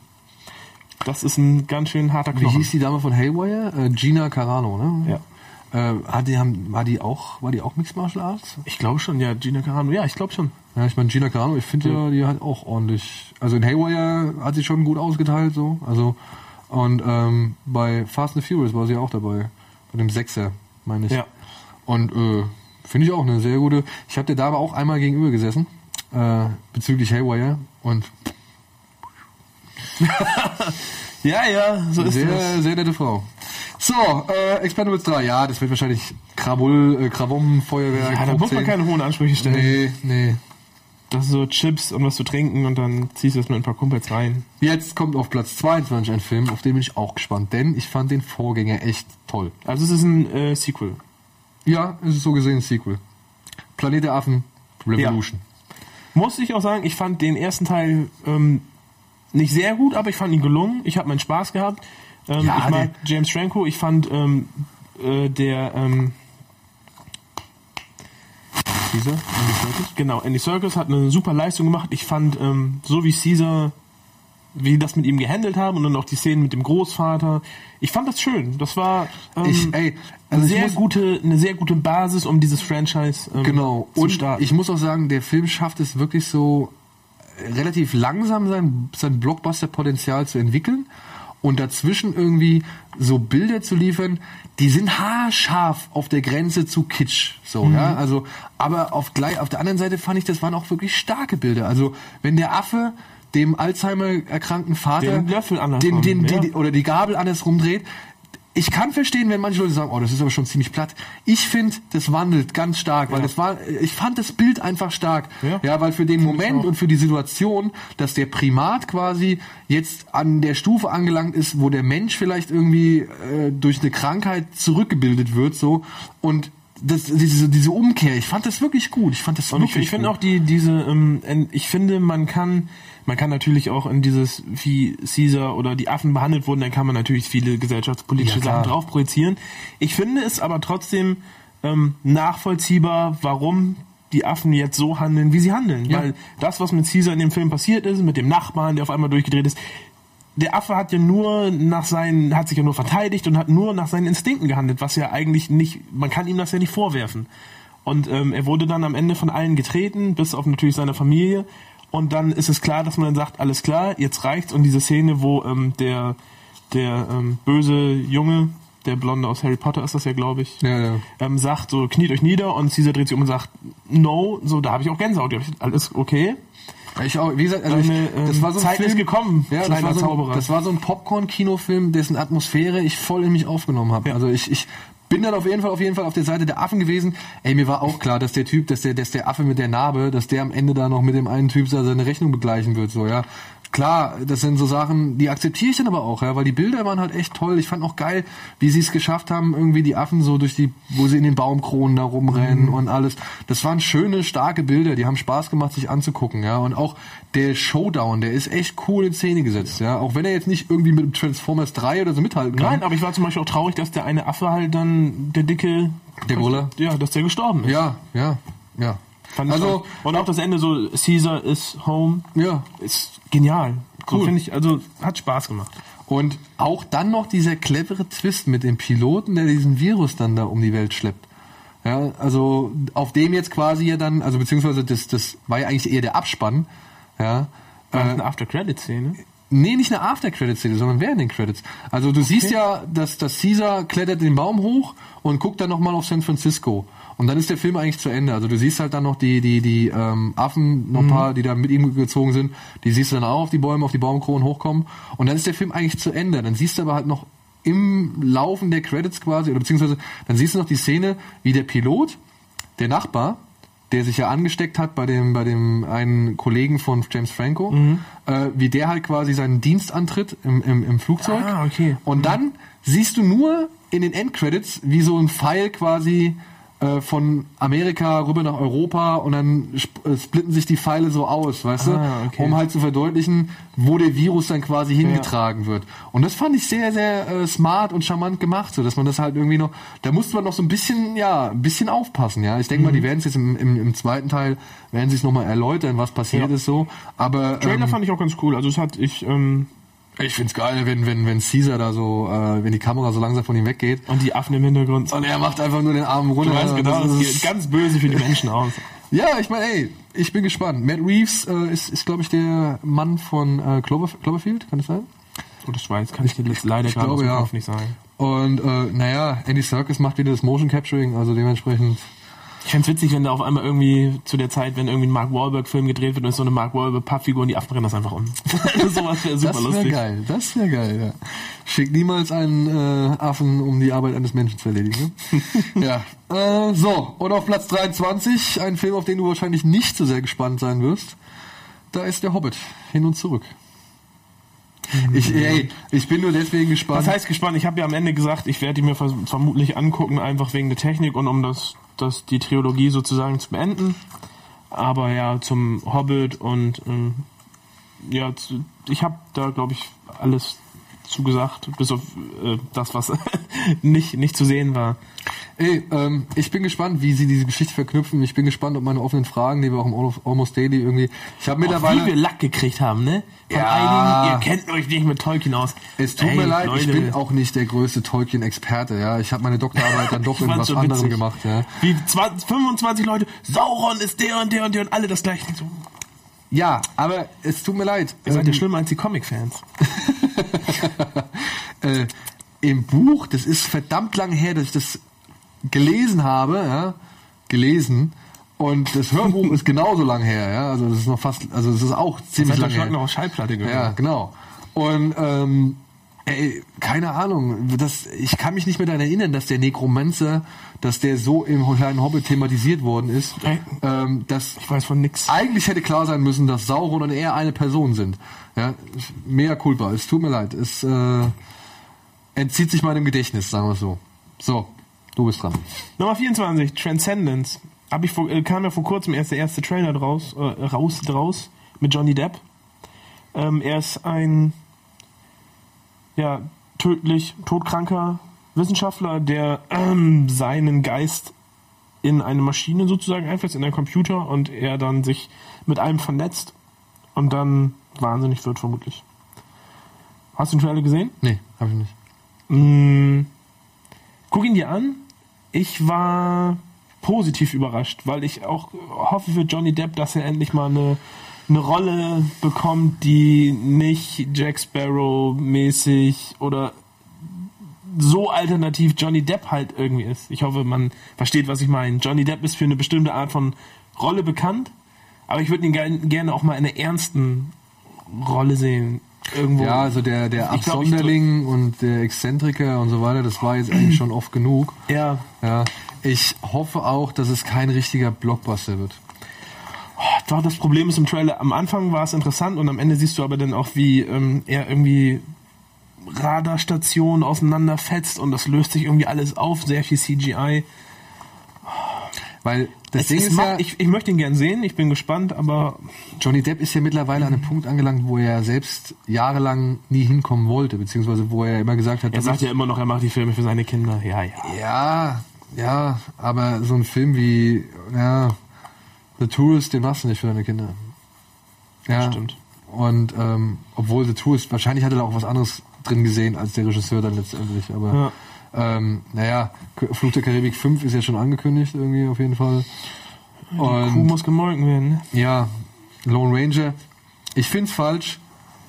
Das ist ein ganz schön harter wie Knochen. hieß die Dame von Haywire? Äh, Gina Carano, ne? Ja. Äh, die, haben, war die auch, war die auch Mixed Martial Arts? Ich glaube schon, ja, Gina Carano. Ja, ich glaube schon. Ja, ich meine Gina Carano, ich finde ja, die hat auch ordentlich. Also in Haywire hat sie schon gut ausgeteilt, so. Also und ähm, bei Fast and Furious war sie auch dabei, bei dem Sechser, meine ich. Ja. Und äh, finde ich auch eine sehr gute. Ich habe der Dame auch einmal gegenüber gesessen äh, bezüglich Haywire und Ja, ja, so ist sehr, das. sehr nette Frau. So, äh, Expendables 3, ja, das wird wahrscheinlich Krabull, äh, Krawum, Feuerwerk. Ja, da muss man keine hohen Ansprüche stellen. Nee, nee. Das ist so Chips und was zu trinken und dann ziehst du das mit ein paar Kumpels rein. Jetzt kommt auf Platz 22 ein Film, auf den bin ich auch gespannt, denn ich fand den Vorgänger echt toll. Also es ist ein äh, Sequel. Ja, es ist so gesehen ein Sequel. Planet der Affen, Revolution. Muss ich auch sagen, ich fand den ersten Teil ähm, nicht sehr gut, aber ich fand ihn gelungen. Ich habe meinen Spaß gehabt. Ähm, Ja, ich mag James Franco. Ich fand ähm, äh, der ähm, Dieser, Andy Serkis? genau Andy Serkis hat eine super Leistung gemacht. Ich fand ähm, so wie Caesar wie das mit ihm gehandelt haben und dann auch die Szenen mit dem Großvater. Ich fand das schön. Das war ähm, Ich, ey, also eine, sehr muss- gute, eine sehr gute Basis, um dieses Franchise ähm, Genau. zu Und starten. ich muss auch sagen, der Film schafft es wirklich so relativ langsam sein, sein Blockbuster-Potenzial zu entwickeln und dazwischen irgendwie so Bilder zu liefern, die sind haarscharf auf der Grenze zu Kitsch. So, Mhm. ja, also, aber auf gleich, auf der anderen Seite fand ich, das waren auch wirklich starke Bilder. Also, wenn der Affe dem Alzheimer erkrankten Vater Den Löffel andersrum, den, den, ja. den, oder die Gabel andersrum dreht, ich kann verstehen, wenn manche Leute sagen, oh, das ist aber schon ziemlich platt. Ich finde, das wandelt ganz stark, weil Ja. das war, ich fand das Bild einfach stark. Ja. Ja, weil für den Moment auch. und für die Situation, dass der Primat quasi jetzt an der Stufe angelangt ist, wo der Mensch vielleicht irgendwie äh, durch eine Krankheit zurückgebildet wird, so und das, diese, diese Umkehr, ich fand das wirklich gut. Ich fand das Und ich, wirklich ich finde gut. auch die, diese, ähm, ich finde, man kann, man kann natürlich auch in dieses, wie Caesar oder die Affen behandelt wurden, dann kann man natürlich viele gesellschaftspolitische Ja. Sachen drauf projizieren. Ich finde es aber trotzdem ähm, nachvollziehbar, warum die Affen jetzt so handeln, wie sie handeln. Ja. Weil das, was mit Caesar in dem Film passiert ist, mit dem Nachbarn, der auf einmal durchgedreht ist, der Affe hat ja nur nach seinen, hat sich ja nur verteidigt und hat nur nach seinen Instinkten gehandelt, was ja eigentlich nicht, man kann ihm das ja nicht vorwerfen. Und ähm, er wurde dann am Ende von allen getreten, bis auf natürlich seine Familie. Und dann ist es klar, dass man dann sagt, alles klar, jetzt reicht's. Und diese Szene, wo ähm, der, der ähm, böse Junge, der Blonde aus Harry Potter ist das ja, glaube ich, Ja, ja. ähm, sagt so, kniet euch nieder und Caesar dreht sich um und sagt, no, so, da habe ich auch Gänsehaut. Ich, alles okay. Ich auch, wie gesagt, also ich, ähm, das war so ein Zeit Film, ist gekommen, ja, das kleiner war so ein, Zauberer. das war so ein Popcorn-Kinofilm, dessen Atmosphäre ich voll in mich aufgenommen habe. Ja. Also ich, ich bin dann auf jeden Fall auf jeden Fall auf der Seite der Affen gewesen. Ey, mir war auch klar, dass der Typ, dass der, dass der Affe mit der Narbe, dass der am Ende da noch mit dem einen Typ seine Rechnung begleichen wird, so, ja. Klar, das sind so Sachen, die akzeptiere ich dann aber auch, ja, weil die Bilder waren halt echt toll. Ich fand auch geil, wie sie es geschafft haben, irgendwie die Affen so durch die, wo sie in den Baumkronen da rumrennen und alles. Das waren schöne, starke Bilder, die haben Spaß gemacht, sich anzugucken, ja. Und auch der Showdown, der ist echt cool in Szene gesetzt, ja. Auch wenn er jetzt nicht irgendwie mit Transformers 3 oder so mithalten kann. Nein, aber ich war zum Beispiel auch traurig, dass der eine Affe halt dann, der dicke... Der Brüller? Ja, dass der gestorben ist. Ja, ja, ja. Fand also, auch. und auch das Ende so, Caesar is home, ja. ist genial. So Cool. finde ich, also hat Spaß gemacht. Und auch dann noch dieser clevere Twist mit dem Piloten, der diesen Virus dann da um die Welt schleppt. Ja, also auf dem jetzt quasi ja dann, also beziehungsweise das, das war ja eigentlich eher der Abspann. Ja. War das Äh, eine After-Credit-Szene? nee, nicht eine After-Credit-Szene, sondern während den Credits. Also du siehst ja, dass, dass Caesar klettert den Baum hoch und guckt dann nochmal auf San Francisco. Und dann ist der Film eigentlich zu Ende. Also du siehst halt dann noch die, die, die ähm, Affen, noch ein paar, die da mit ihm gezogen sind, die siehst du dann auch auf die Bäume, auf die Baumkronen hochkommen. Und dann ist der Film eigentlich zu Ende. Dann siehst du aber halt noch im Laufen der Credits quasi, oder beziehungsweise dann siehst du noch die Szene, wie der Pilot, der Nachbar, der sich ja angesteckt hat bei dem, bei dem einen Kollegen von James Franco, Mhm. äh, wie der halt quasi seinen Dienst antritt im, im, im Flugzeug. Ah, okay. Und dann siehst du nur in den Endcredits, wie so ein Pfeil quasi äh, von Amerika rüber nach Europa und dann äh, splitten sich die Pfeile so aus, weißt Ah, du? okay. Um halt zu verdeutlichen, wo der Virus dann quasi hingetragen wird. Und das fand ich sehr, sehr äh, smart und charmant gemacht, so dass man das halt irgendwie noch, da musste man noch so ein bisschen, ja, ein bisschen aufpassen, ja. Ich denke mal, Mhm. die werden es jetzt im, im, im zweiten Teil, werden sie es nochmal erläutern, was passiert Ja. ist so. Aber Trailer ähm, fand ich auch ganz cool. Also es hat, ich, ähm, ich find's geil, wenn, wenn, wenn Caesar da so, äh, wenn die Kamera so langsam von ihm weggeht. und die Affen im Hintergrund. Und er macht einfach nur den Arm runter. Du weißt genau, Das das ist- geht ganz böse für die Menschen aus. ja, ich meine, ey, ich bin gespannt. Matt Reeves äh, ist, ist glaube ich, der Mann von äh, Clover, Cloverfield, kann das sein? Das weiß, kann ich dir leider ich gerade aus glaube, dem ja. Kopf nicht sagen. Und äh, naja, Andy Serkis macht wieder das Motion Capturing, also dementsprechend. Ich fänd's witzig, wenn da auf einmal irgendwie zu der Zeit, wenn irgendwie ein Mark Wahlberg-Film gedreht wird und ist so eine Mark Wahlberg-Pappfigur und die Affen rennen das einfach um. Sowas wäre super Das wäre lustig. geil, das wäre geil, ja. Schick niemals einen äh, Affen, um die Arbeit eines Menschen zu erledigen. Ne? ja. Äh, so, und auf Platz 23, ein Film, auf den du wahrscheinlich nicht so sehr gespannt sein wirst. Da ist der Hobbit, hin und zurück. Ich, ey, ich bin nur deswegen gespannt. Was heißt gespannt? Ich habe ja am Ende gesagt, ich werde die mir vermutlich angucken, einfach wegen der Technik und um das, das die Trilogie sozusagen zu beenden. Aber ja, zum Hobbit und ähm, ja, zu, ich habe da glaube ich alles zugesagt, bis auf äh, das, was nicht nicht zu sehen war. Ey, ähm, ich bin gespannt, wie sie diese Geschichte verknüpfen. Ich bin gespannt, ob meine offenen Fragen, die wir auch im Al- Almost Daily irgendwie. Ich habe Auch wie wir mittlerweile. Lack gekriegt haben, ne? Von Ja. einigen, ihr kennt euch nicht mit Tolkien aus. Es tut Ey, mir leid, ich Leute. bin auch nicht der größte Tolkien-Experte. Ja, ich habe meine Doktorarbeit dann doch Ich in was so anderem gemacht. Ja. Wie 20, 25 Leute, Sauron ist der und der und der und alle das gleiche. Ja, aber es tut mir leid. ihr seid ja Ähm, schlimmer als die Comic-Fans. äh, Im Buch, das ist verdammt lang her, dass ich das gelesen habe, ja, gelesen. Und das Hörbuch ist genauso lang her, ja. Also das ist noch fast, also das ist auch ziemlich Seit lang der Schlag her. noch auf Schallplatte gehört. Ja, genau. Und ähm, ey, keine Ahnung, das, ich kann mich nicht mehr daran erinnern, dass der Nekromancer, dass der so im kleinen Hobbit thematisiert worden ist. Ey. Ähm, dass Ich weiß von nix. eigentlich hätte klar sein müssen, dass Sauron und er eine Person sind. Ja, mehr culpa. Es tut mir leid. Es äh, entzieht sich meinem Gedächtnis, sagen wir es so. So, du bist dran. Nummer 24, Transcendence. Hab ich vor, äh, kam ja vor kurzem erst der erste Trailer draus, äh, raus, draus mit Johnny Depp. Ähm, er ist ein ja, tödlich todkranker Wissenschaftler, der ähm, seinen Geist in eine Maschine sozusagen einfällt, in einen Computer und er dann sich mit allem vernetzt und dann wahnsinnig wird vermutlich. Hast du den Trailer gesehen? Nee, habe ich nicht. Mm, guck ihn dir an. Ich war positiv überrascht, weil ich auch hoffe für Johnny Depp, dass er endlich mal eine, eine Rolle bekommt, die nicht Jack Sparrow mäßig oder so alternativ Johnny Depp halt irgendwie ist. Ich hoffe, man versteht, was ich meine. Johnny Depp ist für eine bestimmte Art von Rolle bekannt, aber ich würde ihn gern, gerne auch mal in einer ernsten Rolle sehen. Irgendwo. Ja, also der, der Absonderling und der Exzentriker und so weiter, das war jetzt eigentlich schon oft genug. Ja, Ja, ich hoffe auch, dass es kein richtiger Blockbuster wird. Doch, das Problem ist im Trailer, am Anfang war es interessant und am Ende siehst du aber dann auch, wie ähm, er irgendwie Radarstationen auseinanderfetzt und das löst sich irgendwie alles auf, sehr viel CGI. Weil das Es, Ding ist macht, ja, ich, ich möchte ihn gern sehen, ich bin gespannt, aber Johnny Depp ist ja mittlerweile an einem Punkt angelangt, wo er selbst jahrelang nie hinkommen wollte, beziehungsweise wo er immer gesagt hat, er sagt ja immer noch, er macht die Filme für seine Kinder. Ja, ja. ja, ja, aber so ein Film wie ja, The Tourist, den machst du nicht für deine Kinder. Ja, Stimmt. Und ähm, obwohl The Tourist, wahrscheinlich hat er da auch was anderes drin gesehen als der Regisseur dann letztendlich, aber ähm, naja, Flug der Karibik 5 ist ja schon angekündigt irgendwie auf jeden Fall. Die Kuh Und muss gemolken werden. ne? ja, Lone Ranger. Ich find's falsch,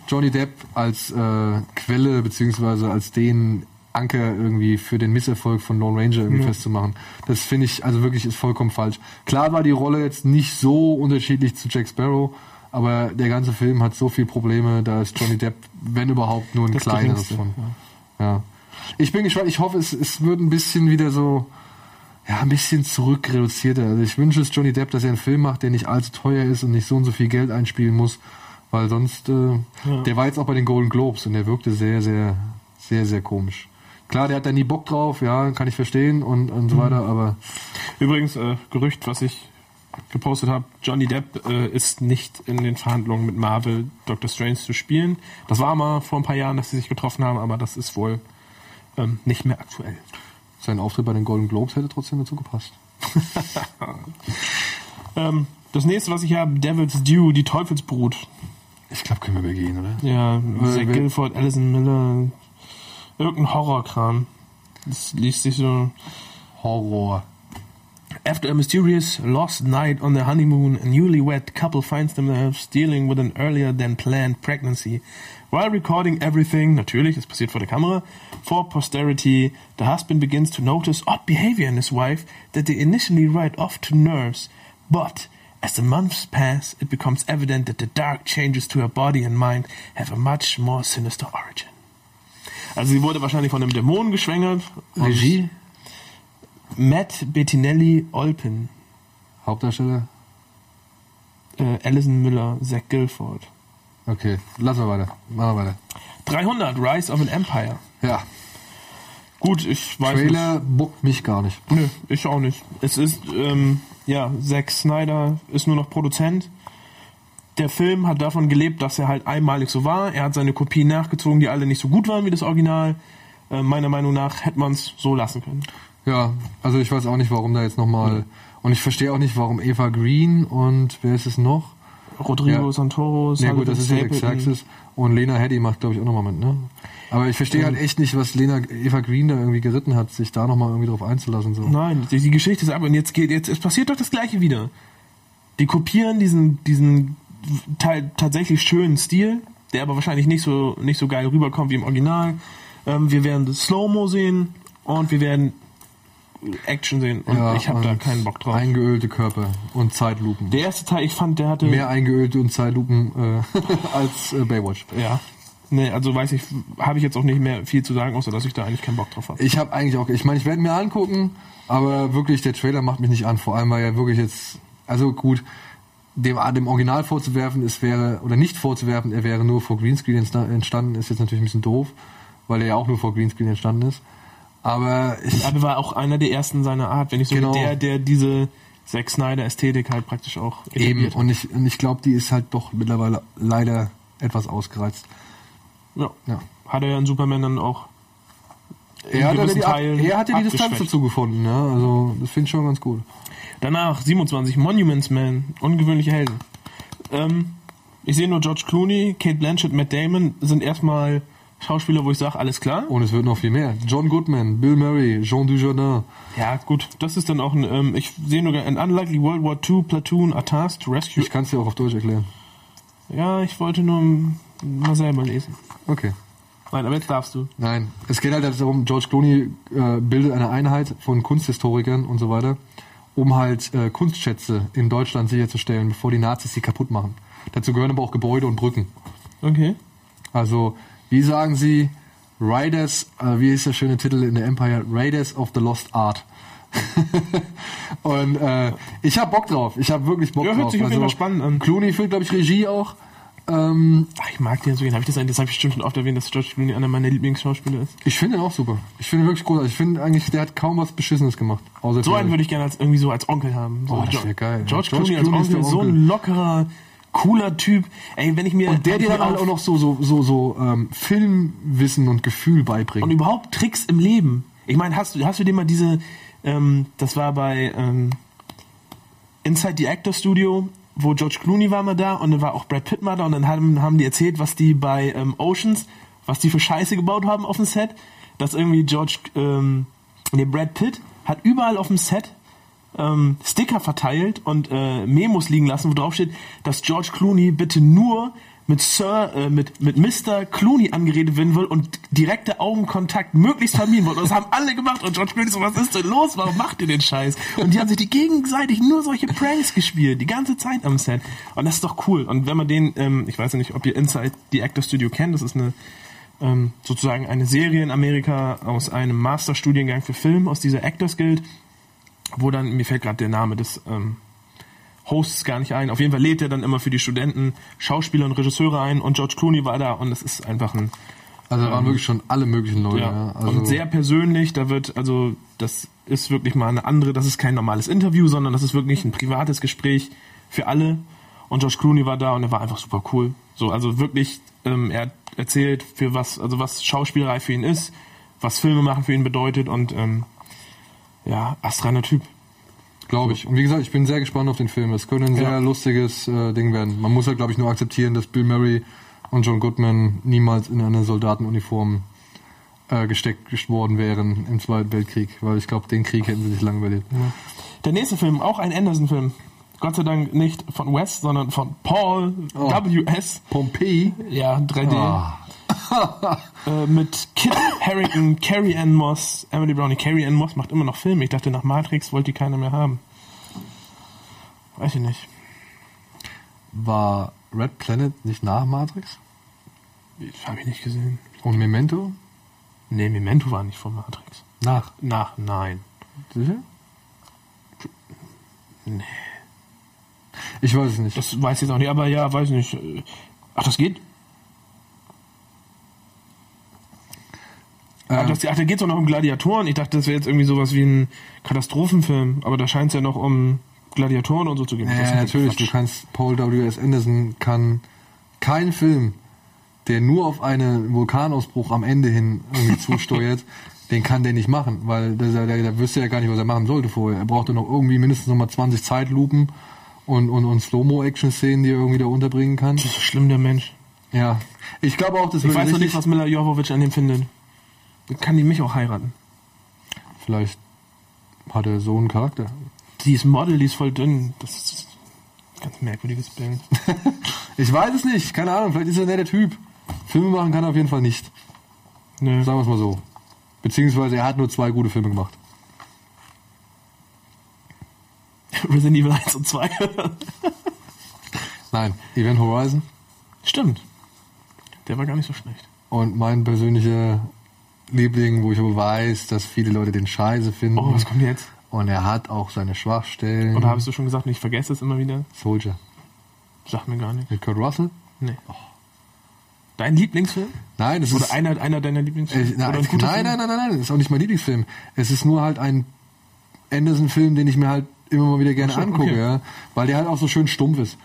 Johnny Depp als äh, Quelle beziehungsweise als den Anker irgendwie für den Misserfolg von Lone Ranger irgendwie Ja. festzumachen. Das finde ich also wirklich ist vollkommen falsch. Klar war die Rolle jetzt nicht so unterschiedlich zu Jack Sparrow, aber der ganze Film hat so viele Probleme, da ist Johnny Depp, wenn überhaupt, nur ein Das kleineres von. Ja. Ich bin gespannt, ich hoffe, es, es wird ein bisschen wieder so, ja, ein bisschen zurückreduzierter. Also ich wünsche es Johnny Depp, dass er einen Film macht, der nicht allzu teuer ist und nicht so und so viel Geld einspielen muss, weil sonst, äh, der war jetzt auch bei den Golden Globes und der wirkte sehr, sehr, sehr, sehr komisch. Klar, der hat da nie Bock drauf, ja, kann ich verstehen und, und so weiter, aber Übrigens, äh, Gerücht, was ich gepostet habe, Johnny Depp äh, ist nicht in den Verhandlungen mit Marvel Doctor Strange zu spielen. Das war mal vor ein paar Jahren, dass sie sich getroffen haben, aber das ist wohl ähm, nicht mehr aktuell. sein Auftritt bei den Golden Globes hätte trotzdem dazu gepasst. Ähm, das nächste, was ich habe, Devil's Due, die Teufelsbrut. Ich glaube, können wir übergehen, oder? Ja, Zach Guilford, Alison Miller, irgendein Horrorkram. Das liest sich so. Horror. After a mysterious lost night on their honeymoon, a newlywed couple finds themselves dealing with an earlier than planned pregnancy. While recording everything, natürlich, es passiert vor der Kamera, for posterity, the husband begins to notice odd behavior in his wife that they initially write off to nerves. But as the months pass, it becomes evident that the dark changes to her body and mind have a much more sinister origin. Also sie wurde wahrscheinlich von einem Dämon geschwängert. Regie? Matt Bettinelli Olpin. Hauptdarsteller? äh, Alison Miller, Zach Guilford. Okay, lassen wir weiter. Machen wir weiter. 300, Rise of an Empire. Ja, Gut, ich weiß Trailer bockt mich gar nicht. nicht. Nö, ich auch nicht. Es ist, ähm, ja, Zack Snyder ist nur noch Produzent. Der Film hat davon gelebt, dass er halt einmalig so war. Er hat seine Kopien nachgezogen, die alle nicht so gut waren wie das Original. Äh, meiner Meinung nach hätte man es so lassen können. Ja, also ich weiß auch nicht, warum da jetzt nochmal. Und ich verstehe auch nicht, warum Eva Green und wer ist es noch? Rodrigo Ja. Santoro, Ja gut, das ist ja Stapleton. Xerxes. Und Lena Headey macht, glaube ich, auch nochmal mit, ne? Aber ich verstehe halt echt nicht, was Lena Eva Green da irgendwie geritten hat, sich da nochmal irgendwie drauf einzulassen. So. Nein, die, die Geschichte ist ab und jetzt geht, jetzt, es passiert doch das gleiche wieder. Die kopieren diesen, diesen tatsächlich schönen Stil, der aber wahrscheinlich nicht so, nicht so geil rüberkommt wie im Original. Ähm, wir werden Slow-Mo sehen und wir werden Action sehen und Ja, ich habe da keinen Bock drauf. Eingeölte Körper und Zeitlupen. Der erste Teil, ich fand, der hatte... Mehr eingeölte und Zeitlupen äh, als äh, Baywatch. Ja. Nee, also weiß ich, habe ich jetzt auch nicht mehr viel zu sagen, außer dass ich da eigentlich keinen Bock drauf habe. Ich habe eigentlich auch, ich meine, ich werde mir angucken, aber wirklich, der Trailer macht mich nicht an. Vor allem, weil er wirklich jetzt, also gut, dem, dem Original vorzuwerfen, es wäre, oder nicht vorzuwerfen, er wäre nur vor Greenscreen entsta- entstanden, ist jetzt natürlich ein bisschen doof, weil er ja auch nur vor Greenscreen entstanden ist. Aber ich, Aber war auch einer der ersten seiner Art, wenn nicht so Genau. der, der diese Zack Snyder Ästhetik halt praktisch auch eben, und ich, und ich glaube, die ist halt doch mittlerweile leider etwas ausgereizt. Ja. Ja. Hat er ja in Superman dann auch. Er hat, die, Teilen er hat ja die Distanz dazu gefunden, ja, also das finde ich schon ganz gut. Danach 27 Monuments Man, ungewöhnliche Helden. Ähm, ich sehe nur George Clooney, Kate Blanchett, Matt Damon sind erstmal Schauspieler, wo ich sage, alles klar. Und es wird noch viel mehr. John Goodman, Bill Murray, Jean Dujardin. Ja, gut, das ist dann auch ein, ähm, ich sehe nur ein Unlikely World War II Platoon, A Task to Rescue. Ich kann es dir auch auf Deutsch erklären. Ja, ich wollte nur mal selber lesen. Okay. Nein, aber jetzt darfst du. Nein, es geht halt darum, George Clooney äh, bildet eine Einheit von Kunsthistorikern und so weiter, um halt äh, Kunstschätze in Deutschland sicherzustellen, bevor die Nazis sie kaputt machen. Dazu gehören aber auch Gebäude und Brücken. Okay. Also, wie sagen sie, Raiders, äh, wie ist der schöne Titel in der Empire? Raiders of the Lost Art. und äh, ich hab Bock drauf. Ich hab wirklich Bock Ja, hört drauf. sich Fall spannend an. Clooney führt, glaube ich, Regie auch. Ähm, Ach, ich mag den so gern. Habe ich das, das habe ich bestimmt schon oft erwähnt, dass George Clooney einer meiner Lieblingsschauspieler ist. ich finde ihn auch super. Ich finde ihn wirklich großartig. Ich finde eigentlich, der hat kaum was Beschissenes gemacht. Außer So einen würde ich gerne als irgendwie so als Onkel haben. So Oh, das Jo- wär geil. George, George Clooney als Clooney ist Onkel, der so ein Onkel. lockerer, cooler Typ. Ey, wenn ich mir Und der dir dann halt auch noch so, so, so, so ähm, Filmwissen und Gefühl beibringt. und überhaupt Tricks im Leben. Ich meine, hast du hast du dir mal diese ähm, das war bei ähm, Inside the Actor Studio, wo George Clooney war mal da und dann war auch Brad Pitt mal da und dann haben, haben die erzählt, was die bei ähm, Oceans, was die für Scheiße gebaut haben auf dem Set, dass irgendwie George ähm, nee, Brad Pitt hat überall auf dem Set ähm, Sticker verteilt und äh, Memos liegen lassen, wo drauf steht, dass George Clooney bitte nur mit Sir, äh, mit, mit Mr. Clooney angeredet werden will und direkte Augenkontakt möglichst vermieden. Und das haben alle gemacht und George Clooney so, was ist denn los? Warum macht ihr den Scheiß? Und die haben sich die gegenseitig nur solche Pranks gespielt, die ganze Zeit am Set. Und das ist doch cool. Und wenn man den, ähm, ich weiß ja nicht, ob ihr Inside the Actor Studio kennt, das ist eine ähm, sozusagen eine Serie in Amerika aus einem Masterstudiengang für Film aus dieser Actors Guild, wo dann, mir fällt gerade der Name des ähm, Hosts gar nicht ein. Auf jeden Fall lädt er dann immer für die Studenten Schauspieler und Regisseure ein und George Clooney war da und es ist einfach ein also da waren wirklich schon alle möglichen Leute. ja, Ja. Also, und sehr persönlich. Da wird also das ist wirklich mal eine andere. Das ist kein normales Interview, sondern das ist wirklich ein privates Gespräch für alle. Und George Clooney war da und er war einfach super cool. So also wirklich, ähm, er erzählt für was also was Schauspielerei für ihn ist, was Filme machen für ihn bedeutet und ähm, ja astreiner Typ. Glaube ich. Und wie gesagt, ich bin sehr gespannt auf den Film. Es könnte ein Ja. sehr lustiges äh, Ding werden. Man muss halt, glaube ich, nur akzeptieren, dass Bill Murray und John Goodman niemals in eine Soldatenuniform äh, gesteckt worden wären im Zweiten Weltkrieg. Weil ich glaube, den Krieg hätten sie sich lang überlebt. Der nächste Film, auch ein Anderson-Film. Gott sei Dank nicht von Wes, sondern von Paul Oh. W.S. Pompeii. Ja, 3D. Ah. Äh, mit Kit Harington, Carrie Ann Moss, Emily Browning. Carrie Ann Moss macht immer noch Filme. Ich dachte, nach Matrix wollte die keiner mehr haben. Weiß ich nicht. War Red Planet nicht nach Matrix? Habe ich nicht gesehen. Und Memento? Nee, Memento war nicht von Matrix. Nach. Nach, nein. Sicher? Nee. Ich weiß es nicht. Das weiß ich jetzt auch nicht, aber ja, weiß nicht. Ach, das geht? Ach, das, ach, da geht es auch noch um Gladiatoren. Ich dachte, das wäre jetzt irgendwie sowas wie ein Katastrophenfilm. Aber da scheint es ja noch um Gladiatoren und so zu gehen. Ja, natürlich. Quatsch. Du kannst, Paul W.S. Anderson kann keinen Film, der nur auf einen Vulkanausbruch am Ende hin irgendwie zusteuert, den kann der nicht machen, weil der, der, der wüsste ja gar nicht, was er machen sollte vorher. Er brauchte noch irgendwie mindestens nochmal 20 Zeitlupen und, und, und Slow-Mo-Action-Szenen, die er irgendwie da unterbringen kann. Das ist so schlimm, der Mensch. Ja. Ich glaube auch, das Ich weiß noch nicht, was Mila Jovovich an dem findet. Kann die mich auch heiraten? Vielleicht hat er so einen Charakter. Die ist Model, die ist voll dünn. Das ist ein ganz merkwürdiges Bild. Ich weiß es nicht. Keine Ahnung. Vielleicht ist er ein netter Typ. Filme machen kann er auf jeden Fall nicht. Nö. Sagen wir es mal so. Beziehungsweise er hat nur zwei gute Filme gemacht. Resident Evil 1 und 2. Nein, Event Horizon. Stimmt. Der war gar nicht so schlecht. Und mein persönlicher Liebling, wo ich aber weiß, dass viele Leute den scheiße finden. Oh, was kommt jetzt? Und er hat auch seine Schwachstellen. Oder hast du schon gesagt, ich vergesse es immer wieder? Soldier. Sag mir gar nicht. Mit Kurt Russell? Nee. Dein Lieblingsfilm? Nein, das Oder ist. einer, einer deiner Lieblingsfilme? äh, nein, Oder nein, nein, nein, nein, nein, das ist auch nicht mein Lieblingsfilm. Es ist nur halt ein Anderson-Film, den ich mir halt immer mal wieder gerne Ach angucke, okay. ja. Weil der halt auch so schön stumpf ist.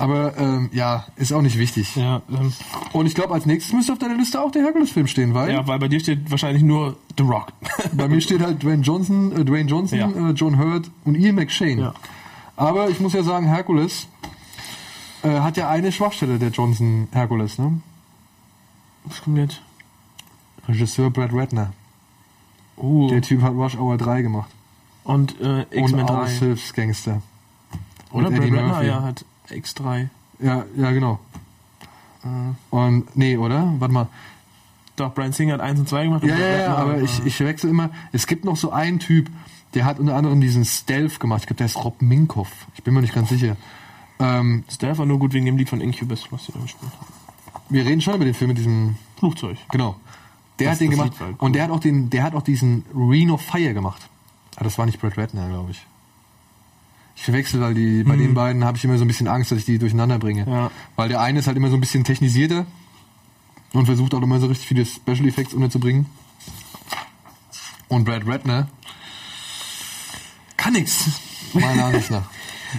Aber ähm, ja, ist auch nicht wichtig. Ja, ähm, Und ich glaube, als nächstes müsste auf deiner Liste auch der Hercules-Film stehen, weil ja, weil bei dir steht wahrscheinlich nur The Rock. bei mir steht halt Dwayne Johnson, äh, Dwayne Johnson, Ja. äh, John Hurt und Ian McShane. Ja. Aber ich muss ja sagen, Hercules äh, hat ja eine Schwachstelle, der Johnson Hercules, ne? Was kommt jetzt? Regisseur Brad Ratner. Uh, Der Typ hat Rush Hour 3 gemacht. und äh, Und X-Men 3. Aushilfsgangster. Oder mit Brad Eddie Ratner, ja, hat X3. Ja, ja, genau. Äh, Und, nee, oder? Warte mal. doch, Brian Singer hat 1 und 2 gemacht. Ja, ja, ja, aber äh, ich, ich wechsle immer. Es gibt noch so einen Typ, der hat unter anderem diesen Stealth gemacht. Ich glaube, der ist Rob Minkoff. Ich bin mir nicht ganz sicher. Ähm, Stealth war nur gut wegen dem Lied von Incubus, was sie da gespielt haben. wir reden schon über den Film mit diesem Flugzeug. Genau. Der Das- hat den gemacht. Cool. Und der hat auch den, der hat auch diesen Ring of Fire gemacht. Ah, das war nicht Brad Ratner, glaube ich. Ich verwechsel, weil die, bei den beiden habe ich immer so ein bisschen Angst, dass ich die durcheinander bringe. Hm. Ja. Weil der eine ist halt immer so ein bisschen technisierter und versucht auch immer so richtig viele Special Effects unterzubringen. Und Brad Ratner kann nix. Meiner Ansicht nach.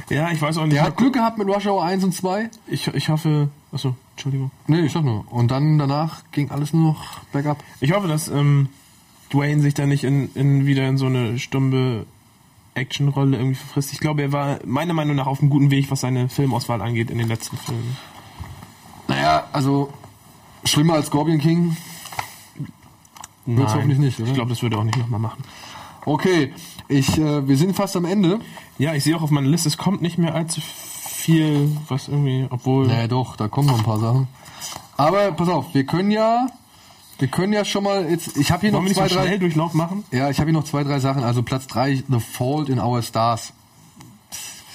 Ja, ich weiß auch nicht. Der hat Glück gehabt mit Rush Hour 1 und 2. Ich, ich hoffe. Achso, Entschuldigung. Nee, ich sag nur. Und dann danach ging alles nur noch bergab. Ich hoffe, dass ähm, Dwayne sich da nicht in, in wieder in so eine stumbe Actionrolle irgendwie verfrisst. Ich glaube, er war meiner Meinung nach auf einem guten Weg, was seine Filmauswahl angeht in den letzten Filmen. Naja, also schlimmer als Scorpion King. Wird's hoffentlich nicht, oder? Ich glaube, das würde er auch nicht nochmal machen. Okay, ich, äh, wir sind fast am Ende. Ja, ich sehe auch auf meiner Liste, es kommt nicht mehr allzu viel, was irgendwie, obwohl. Naja, doch, da kommen noch ein paar Sachen. Aber pass auf, wir können ja, wir können ja schon mal jetzt. Ich habe hier Wollen noch zwei, so drei. schnell Durchlauf machen? Ja, ich habe hier noch zwei, drei Sachen. Also Platz drei, The Fault in Our Stars.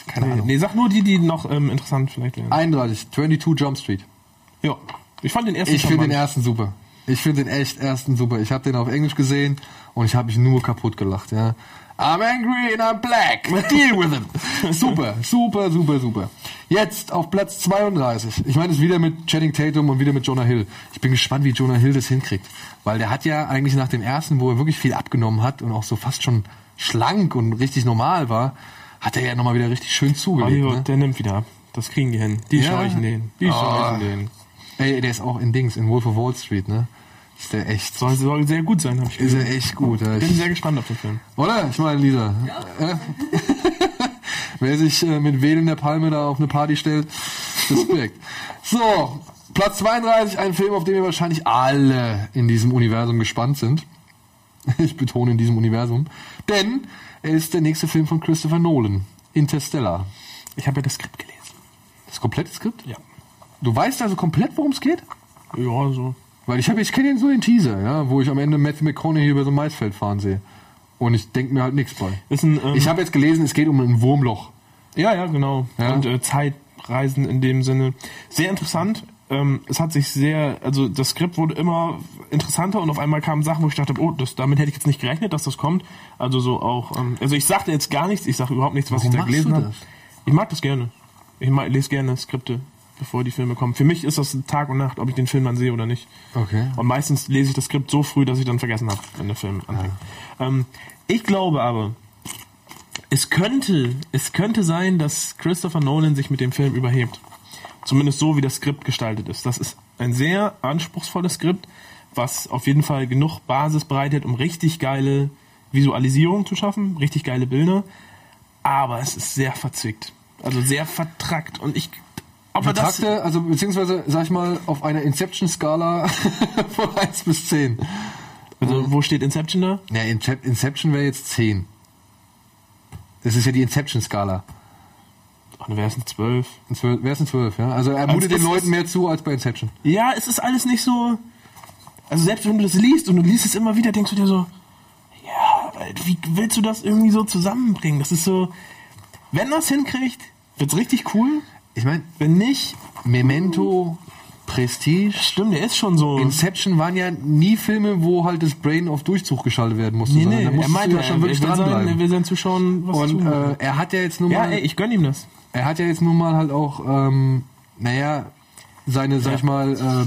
Keine Ahnung. Nee, sag nur die, die noch ähm, interessant vielleicht wären. 31, 22 Jump Street. Ja. Ich fand den ersten Ich finde den ersten super. Ich finde den echt ersten super. Ich habe den auf Englisch gesehen und ich habe mich nur kaputt gelacht. Ja. I'm angry and I'm black. Deal with it. Super, super, super, super. Jetzt auf Platz 32. Ich meine es wieder mit Channing Tatum und wieder mit Jonah Hill. Ich bin gespannt, wie Jonah Hill das hinkriegt. Weil der hat ja eigentlich nach dem ersten, wo er wirklich viel abgenommen hat und auch so fast schon schlank und richtig normal war, hat er ja nochmal wieder richtig schön zugelegt. Hollywood, Ne? der nimmt wieder ab. Das kriegen die hin. Die Ja. scheuchen den. Die Oh. scheuchen den. Ey, der ist auch in Dings, in Wolf of Wall Street, ne? Ist der echt, Soll, soll sehr gut sein, habe ich ist gesehen. er echt gut. Ja. Bin Ich, sehr gespannt auf den Film. Oder? Ich meine, Lisa. Äh? Wer sich äh, mit Wählen der Palme da auf eine Party stellt, Respekt. So, Platz 32, ein Film, auf den wir wahrscheinlich alle in diesem Universum gespannt sind. Ich betone in diesem Universum. Denn er ist der nächste Film von Christopher Nolan. Interstellar. Ich habe ja das Skript gelesen. Das komplette Skript? Ja. Du weißt also komplett, worum es geht? Ja, so. Weil ich habe, ich kenne so den Teaser, ja, wo ich am Ende Matthew McConaughey über so ein Maisfeld fahren sehe. Und ich denke mir halt nichts bei. Ein, ähm, Ich habe jetzt gelesen, es geht um ein Wurmloch. ja, ja, genau. Ja. Und äh, Zeitreisen in dem Sinne. Sehr interessant. Ähm, es hat sich sehr, also das Skript wurde immer interessanter und auf einmal kamen Sachen, wo ich dachte, oh, das, damit hätte ich jetzt nicht gerechnet, dass das kommt. Also so auch, ähm, also ich sagte jetzt gar nichts, ich sage überhaupt nichts, was Warum ich da gelesen habe. Ich mag das gerne. Ich mag, lese gerne Skripte, bevor die Filme kommen. Für mich ist das Tag und Nacht, ob ich den Film dann sehe oder nicht. Okay. Und meistens lese ich das Skript so früh, dass ich dann vergessen habe, wenn der Film anfängt. Ähm, ich glaube aber, es könnte, es könnte sein, dass Christopher Nolan sich mit dem Film überhebt. Zumindest so, wie das Skript gestaltet ist. Das ist ein sehr anspruchsvolles Skript, was auf jeden Fall genug Basis bereitet, um richtig geile Visualisierung zu schaffen, richtig geile Bilder. Aber es ist sehr verzwickt. Also sehr vertrackt. Und ich, ob er das, Vertragte, also beziehungsweise, sag ich mal, auf einer Inception-Skala von 1 bis 10. also wo steht Inception da? Ja, Incep- Inception wäre jetzt 10. Das ist ja die Inception-Skala. Ach, dann wäre es ein 12. Ein Zwölf- Wäre es ein 12, ja? Also er Also mutet es den Leuten mehr zu als bei Inception. Ja, es ist alles nicht so. Also selbst wenn du das liest und du liest es immer wieder, denkst du dir so, ja, aber wie willst du das irgendwie so zusammenbringen? Das ist so, wenn das hinkriegt, wird's richtig cool. Ich meine, Wenn nicht, Memento, Prestige, stimmt, der ist schon so. Inception waren ja nie Filme, wo halt das Brain auf Durchzug geschaltet werden musste. nee, nee, da er meinte, ja schon wirklich will sein, er will seinen Zuschauern was Und äh, er hat ja jetzt ja, mal, ey, ich gönn ihm das. er hat ja jetzt nun mal halt auch, ähm, naja, seine, sag Ja. ich mal, äh,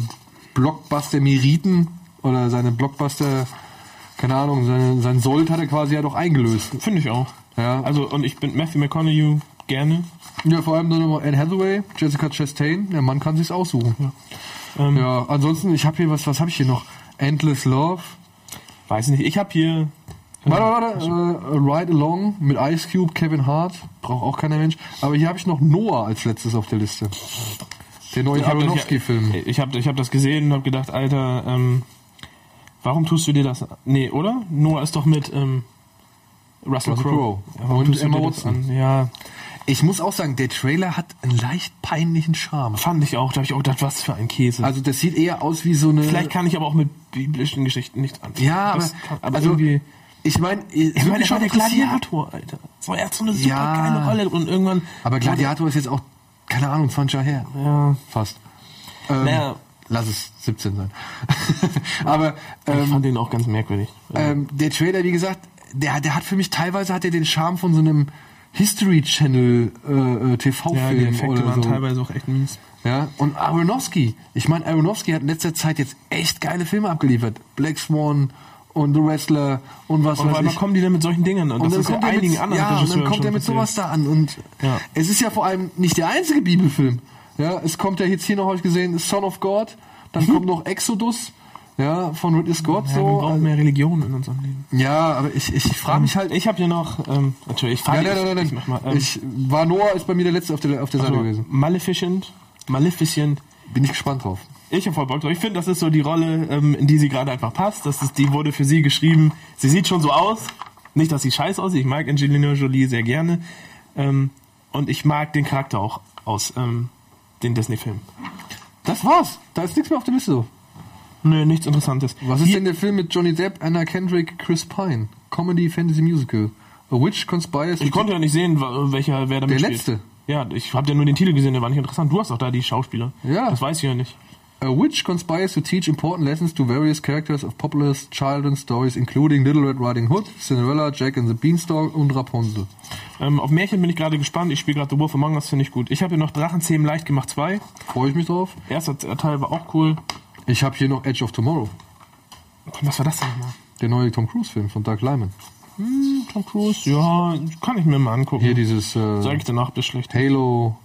Blockbuster-Meriten oder seine Blockbuster, keine Ahnung, seine, sein Sold hat er quasi ja doch eingelöst. Finde ich auch. Ja. Also, und ich bin Matthew McConaughey, gerne. Ja, vor allem dann noch Anne Hathaway, Jessica Chastain. Der Mann kann sich's aussuchen. Ja, Ähm, ansonsten, ich habe hier was, was habe ich hier noch? Endless Love. Weiß nicht, ich habe hier. Warte, warte, äh, Ride Along mit Ice Cube, Kevin Hart. Braucht auch keiner Mensch. Aber hier habe ich noch Noah als letztes auf der Liste. Der neue Aronofsky-Film. Ich, habe ich hab das gesehen und habe gedacht, Alter, ähm, warum tust du dir das an? Nee, oder? Noah ist doch mit ähm, Russell, Crowe. Crowe. Ja, Und Emma Watson. Ja, Ich muss auch sagen, der Trailer hat einen leicht peinlichen Charme. fand ich auch. Da habe ich auch gedacht, was für ein Käse. Also das sieht eher aus wie so eine... Vielleicht kann ich aber auch mit biblischen Geschichten nichts anfangen. ja, aber, aber also, irgendwie. ich meine, Ich meine, war der Gladiator, Alter. So, er hat so eine super Ja. geile Rolle und irgendwann. Aber Gladiator ist jetzt auch, keine Ahnung, 20 Jahre her. Ja. Fast. Ähm, Naja. Lass es 17 sein. aber Ich ähm, fand den auch ganz merkwürdig. ähm, der Trailer, wie gesagt, der, der hat für mich teilweise hat er den Charme von so einem History Channel äh, äh, ja, die TV-Film Effekte oder waren so. teilweise auch echt mies. Ja, und Aronofsky. Ich meine, Aronofsky hat in letzter Zeit jetzt echt geile Filme abgeliefert. Black Swan und The Wrestler und was Und weiß ich. kommen die dann mit solchen Dingen. Und, Und das dann kommt einigen mit, anderen ja, und dann kommt er mit sowas da an. Und Ja. es ist ja vor allem nicht der einzige Bibelfilm. Ja, es kommt ja jetzt hier noch, habe ich gesehen, Son of God. Dann kommt noch Exodus. Ja, von Ridley Scott. Ja, wir so. brauchen mehr Religion in unserem Leben. ja, aber ich, ich frage mich halt. Ich habe hier noch, ähm, natürlich, ich Ja, frage nein, nein, nein, ich, nein. mal, ähm, ich war Noah ist bei mir der letzte auf der, auf der Seite also, gewesen. Maleficent, Maleficent. Bin ich gespannt drauf. Ich habe voll Bock drauf. Ich finde, das ist so die Rolle, ähm, in die sie gerade einfach passt. Das ist, die wurde für sie geschrieben. Sie sieht schon so aus. Nicht, dass sie scheiße aussieht. Ich mag Angelina Jolie sehr gerne. Ähm, und ich mag den Charakter auch aus ähm, den Disney-Filmen. Das war's. Da ist nichts mehr auf der Liste. Nö, nichts Interessantes. Was ist denn der Film mit Johnny Depp, Anna Kendrick, Chris Pine? Comedy Fantasy Musical. A Witch Conspires Ich konnte ja nicht sehen, welcher wer damit Der spielt. letzte. Ja, ich habe ja nur den Titel gesehen, der war nicht interessant. Du hast doch da die Schauspieler. Ja. Das weiß ich ja nicht. A witch conspires to teach important lessons to various characters of popular children's stories, including Little Red Riding Hood, Cinderella, Jack and the Beanstalk und Rapunzel. Ähm, auf Märchen bin ich gerade gespannt. Ich spiele gerade The Wolf Among Us, finde ich gut. Ich habe hier noch Drachenzähmen leicht gemacht 2. Freue ich mich drauf. Erster Teil war auch cool. Ich habe hier noch Edge of Tomorrow, Was war das denn nochmal? der neue Tom Cruise Film von Doug Lyman. Tom Cruise? Ja, kann ich mir mal angucken. Hier dieses äh, Sag ich danach, ist schlecht. Halo,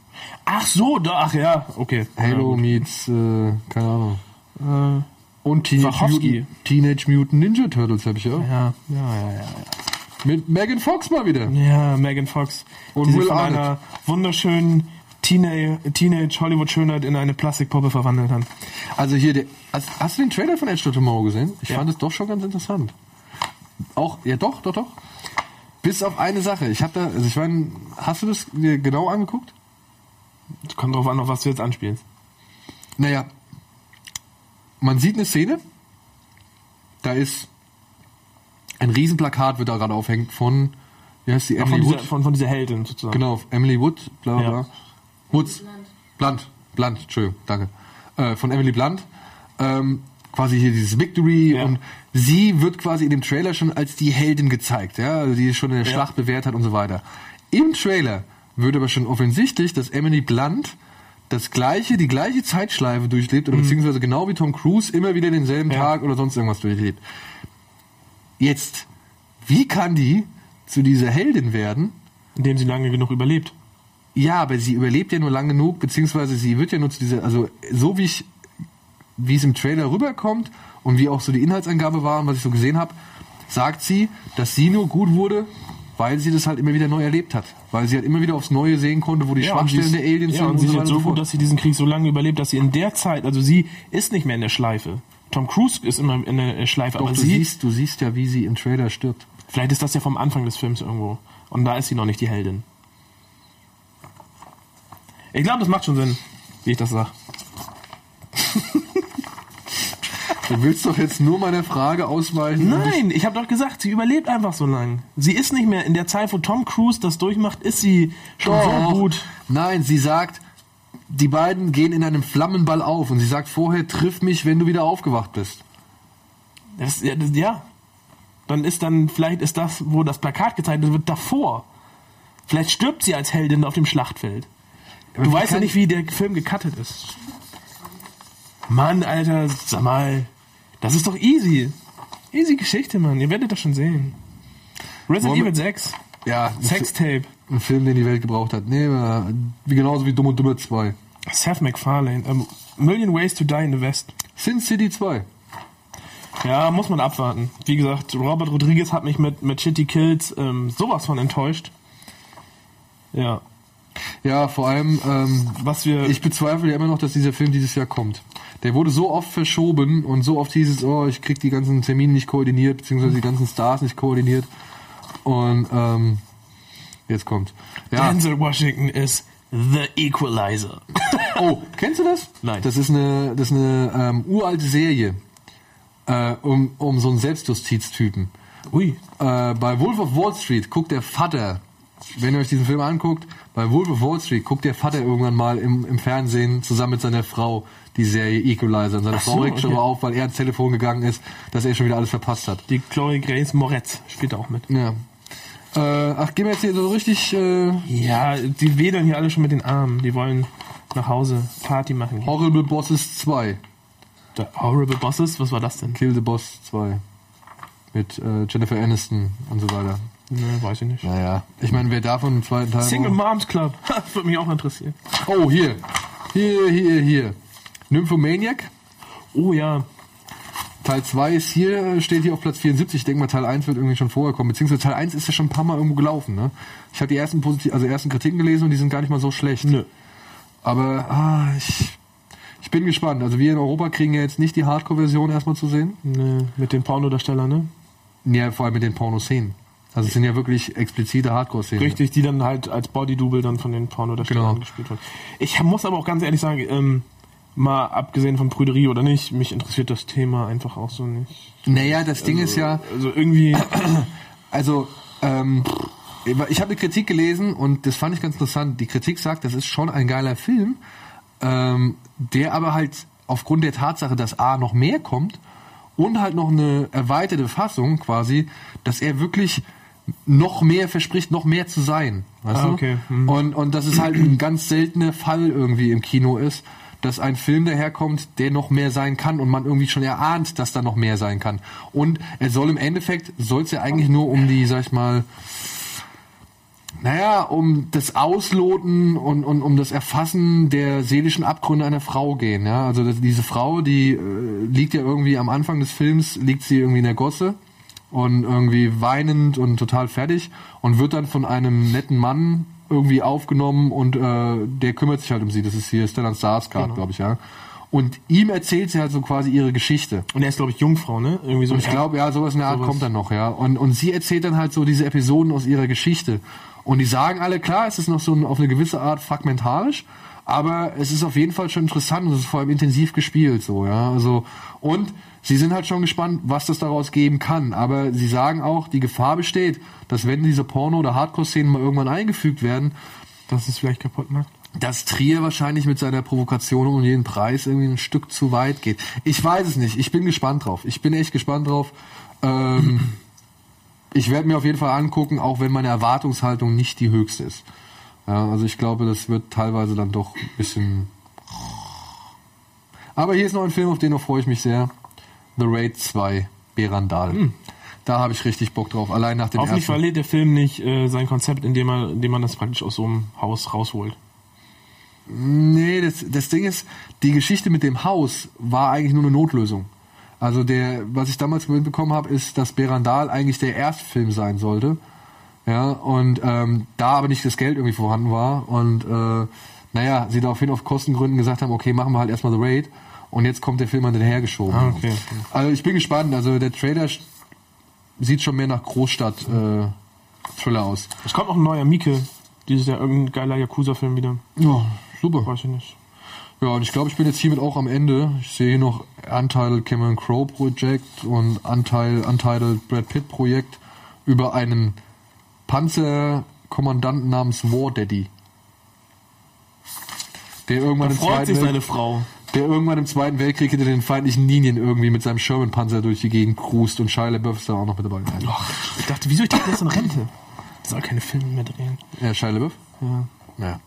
Ach so, da, ach ja, okay. Halo meets, äh, keine Ahnung. Ja, gut. Und Teenage. Mutant, Teenage Mutant Ninja Turtles habe ich auch. äh, ja, ja, ja, ja. Mit Megan Fox mal wieder. Ja, Megan Fox. Und die Will von Arnett. einer wunderschönen Teenage, Teenage Hollywood-Schönheit in eine Plastikpuppe verwandelt hat. Also hier, der, hast, hast du den Trailer von Edge of Tomorrow gesehen? Ich Ja. fand es doch schon ganz interessant. Auch, ja doch, doch, doch. Bis auf eine Sache. Ich habe da, also ich meine, hast du das dir genau angeguckt? Kommt drauf an, auf was du jetzt anspielst. Naja, man sieht eine Szene, da ist ein Riesenplakat, wird da gerade aufhängt von, wie heißt die, Von Emily dieser, Wood? von, von dieser Heldin sozusagen. Genau, Emily Wood, bla bla Ja. Woods. Blunt. Blunt, Entschuldigung, danke. Äh, von Emily Blunt. Ähm, quasi hier dieses Victory Ja. und sie wird quasi in dem Trailer schon als die Heldin gezeigt, ja, also die schon in der Ja. Schlacht bewährt hat und so weiter. Im Trailer wird aber schon offensichtlich, dass Emily Blunt das gleiche, die gleiche Zeitschleife durchlebt oder beziehungsweise genau wie Tom Cruise immer wieder denselben Mhm. Ja. Tag oder sonst irgendwas durchlebt. Jetzt, wie kann die zu dieser Heldin werden, Indem sie lange genug überlebt. Ja, aber sie überlebt ja nur lang genug, beziehungsweise sie wird ja nur zu dieser, also so wie ich, wie es im Trailer rüberkommt und wie auch so die Inhaltsangabe war und was ich so gesehen habe, sagt sie, dass sie nur gut wurde, weil sie das halt immer wieder neu erlebt hat. Weil sie halt immer wieder aufs Neue sehen konnte, wo die und Schwachstellen der Aliens ja, sind und sie ist so weiter so gut, dass sie diesen Krieg so lange überlebt, dass sie in der Zeit, also sie ist nicht mehr in der Schleife. Tom Cruise ist immer in der Schleife, Doch, aber du sie, siehst, du siehst ja, wie sie im Trailer stirbt. vielleicht ist das ja vom Anfang des Films irgendwo. Und da ist sie noch nicht die Heldin. Ich glaube, das macht schon Sinn, wie ich das sage. Du willst doch jetzt nur meiner Frage ausweichen. Nein, ich habe doch gesagt, sie überlebt einfach so lang. Sie ist nicht mehr in der Zeit, wo Tom Cruise das durchmacht, ist sie schon Doch. so gut. Nein, sie sagt, die beiden gehen in einem Flammenball auf und sie sagt vorher, triff mich, wenn du wieder aufgewacht bist. Das, ja, das, ja. Dann ist dann, vielleicht ist das, wo das Plakat gezeigt wird, davor. Vielleicht stirbt sie als Heldin auf dem Schlachtfeld. Du weißt ja nicht, wie der Film gecuttet ist. Mann, Alter, sag mal. Das ist doch easy. Easy Geschichte, Mann. Ihr werdet das schon sehen. Resident Evil 6. Ja, Sextape. Ein Film, den die Welt gebraucht hat. Nee, äh, wie genauso wie Dumm und Dümmer 2. Seth MacFarlane. Ähm, Million Ways to Die in the West. Sin City 2. Ja, muss man abwarten. Wie gesagt, Robert Rodriguez hat mich mit, Shitty Kills ähm, sowas von enttäuscht. Ja. Ja, vor allem, ähm, Was wir. ich bezweifle ja immer noch, dass dieser Film dieses Jahr kommt. Der wurde so oft verschoben und so oft hieß es, oh, ich krieg die ganzen Termine nicht koordiniert, beziehungsweise die ganzen Stars nicht koordiniert. Und ähm, jetzt kommt. Ja. Denzel Washington ist The Equalizer. Oh, kennst du das? Nein. Das ist eine, das ist eine ähm, uralte Serie äh, um, um so einen Selbstjustiztypen. Ui. Äh, bei Wolf of Wall Street guckt der Vater, wenn ihr euch diesen Film anguckt, bei Wolf of Wall Street guckt der Vater irgendwann mal im, im Fernsehen zusammen mit seiner Frau die Serie Equalizer. Und seine so, Frau regt schon okay. mal auf, weil er ans Telefon gegangen ist, dass er schon wieder alles verpasst hat. Die Chloe Grace Moretz spielt auch mit. Ja. Äh, ach, gehen wir jetzt hier so richtig äh, Ja, die wedeln hier alle schon mit den Armen. Die wollen nach Hause Party machen. Horrible Bosses 2. The Horrible Bosses, was war das denn? Kill the Boss 2. Mit äh, Jennifer Aniston und so weiter. Ne, weiß ich nicht. Naja, ich meine, wer davon im zweiten Teil. Single Moms Club. Das würde mich auch interessieren. Oh, hier. Hier, hier, hier. Nymphomaniac. Oh ja. Teil 2 ist hier, steht hier auf Platz 74. Ich denke mal, Teil 1 wird irgendwie schon vorher kommen. Beziehungsweise Teil 1 ist ja schon ein paar Mal irgendwo gelaufen. Ne? Ich habe die ersten positiv, also ersten Kritiken gelesen und die sind gar nicht mal so schlecht. Nö. Aber ah, ich, ich bin gespannt. Also wir in Europa kriegen ja jetzt nicht die Hardcore-Version erstmal zu sehen. Ne, mit den Pornodarstellern, ne? Ja, vor allem mit den Pornoszenen. Also es sind ja wirklich explizite Hardcore-Szenen. Richtig, die dann halt als Body-Double dann von den Pornodarstellern Genau. gespielt werden. Ich muss aber auch ganz ehrlich sagen, ähm, mal abgesehen von Prüderie oder nicht, mich interessiert das Thema einfach auch so nicht. Naja, das Ding ist ja, Also irgendwie, Also, ähm, ich habe eine Kritik gelesen und das fand ich ganz interessant. Die Kritik sagt, das ist schon ein geiler Film, ähm, der aber halt aufgrund der Tatsache, dass A noch mehr kommt und halt noch eine erweiterte Fassung quasi, dass er wirklich noch mehr verspricht, noch mehr zu sein. Weißt Ah, du? okay. Mhm. Und, und dass es halt ein ganz seltener Fall irgendwie im Kino ist, dass ein Film daherkommt, der noch mehr sein kann und man irgendwie schon erahnt, dass da noch mehr sein kann. Und er soll im Endeffekt, soll es ja eigentlich nur um die, sag ich mal, naja, um das Ausloten und, und um das Erfassen der seelischen Abgründe einer Frau gehen. Ja? Also das, diese Frau, die äh, liegt ja irgendwie am Anfang des Films, liegt sie irgendwie in der Gosse und irgendwie weinend und total fertig und wird dann von einem netten Mann irgendwie aufgenommen und äh, der kümmert sich halt um sie. Das ist hier Stellan Skarsgård, Genau. glaube ich, ja. Und ihm erzählt sie halt so quasi ihre Geschichte. und er ist glaube ich Jungfrau, ne? Irgendwie so. Und ich glaube, ja, sowas in der Art Sowas. kommt dann noch, ja. Und, und sie erzählt dann halt so diese Episoden aus ihrer Geschichte. Und die sagen alle, klar, es ist noch so ein, auf eine gewisse Art fragmentarisch, aber es ist auf jeden Fall schon interessant und es ist vor allem intensiv gespielt, so, ja. Also, und sie sind halt schon gespannt, was das daraus geben kann. Aber sie sagen auch, die Gefahr besteht, dass wenn diese Porno- oder Hardcore-Szenen mal irgendwann eingefügt werden, dass es vielleicht kaputt macht. dass Trier wahrscheinlich mit seiner Provokation um jeden Preis irgendwie ein Stück zu weit geht. Ich weiß es nicht. Ich bin gespannt drauf. Ich bin echt gespannt drauf. Ähm, ich werde mir auf jeden Fall angucken, auch wenn meine Erwartungshaltung nicht die höchste ist. Ja, also ich glaube, das wird teilweise dann doch ein bisschen. Aber hier ist noch ein Film, auf den noch freue ich mich sehr. The Raid 2, Berandal. Da habe ich richtig Bock drauf. Allein nach dem Hoffentlich ersten. verliert der Film nicht äh, sein Konzept, indem man, indem man das praktisch aus so einem Haus rausholt. Nee, das, das Ding ist, die Geschichte mit dem Haus war eigentlich nur eine Notlösung. Also der, was ich damals mitbekommen habe, ist, dass Berandal eigentlich der Erstfilm sein sollte. Ja, und ähm, da aber nicht das Geld irgendwie vorhanden war und äh, naja, sie daraufhin auf Kostengründen gesagt haben, okay, machen wir halt erstmal The Raid und jetzt kommt der Film halt hinterhergeschoben. Ah, okay. Also ich bin gespannt, also der Trailer sieht schon mehr nach Großstadt äh, Thriller aus. Es kommt noch ein neuer Mieke. Dieses Jahr irgendein geiler Yakuza-Film wieder. Ja, super. Weiß ich nicht. Ja, und ich glaube, ich bin jetzt hiermit auch am Ende. Ich sehe hier noch Untitled Cameron Crowe Projekt und Untitled, Untitled Brad Pitt Projekt über einen Panzerkommandanten namens War Daddy. Der irgendwann, Da im freut Zweiten sich seine Frau. der irgendwann im Zweiten Weltkrieg hinter den feindlichen Linien irgendwie mit seinem Sherman-Panzer durch die Gegend cruist und Shia LaBeouf ist da auch noch mit dabei. Ach, ich dachte, wieso ich dachte, der ist in Rente? Soll keine Filme mehr drehen. Ja, Shia LaBeouf? Ja. Ja.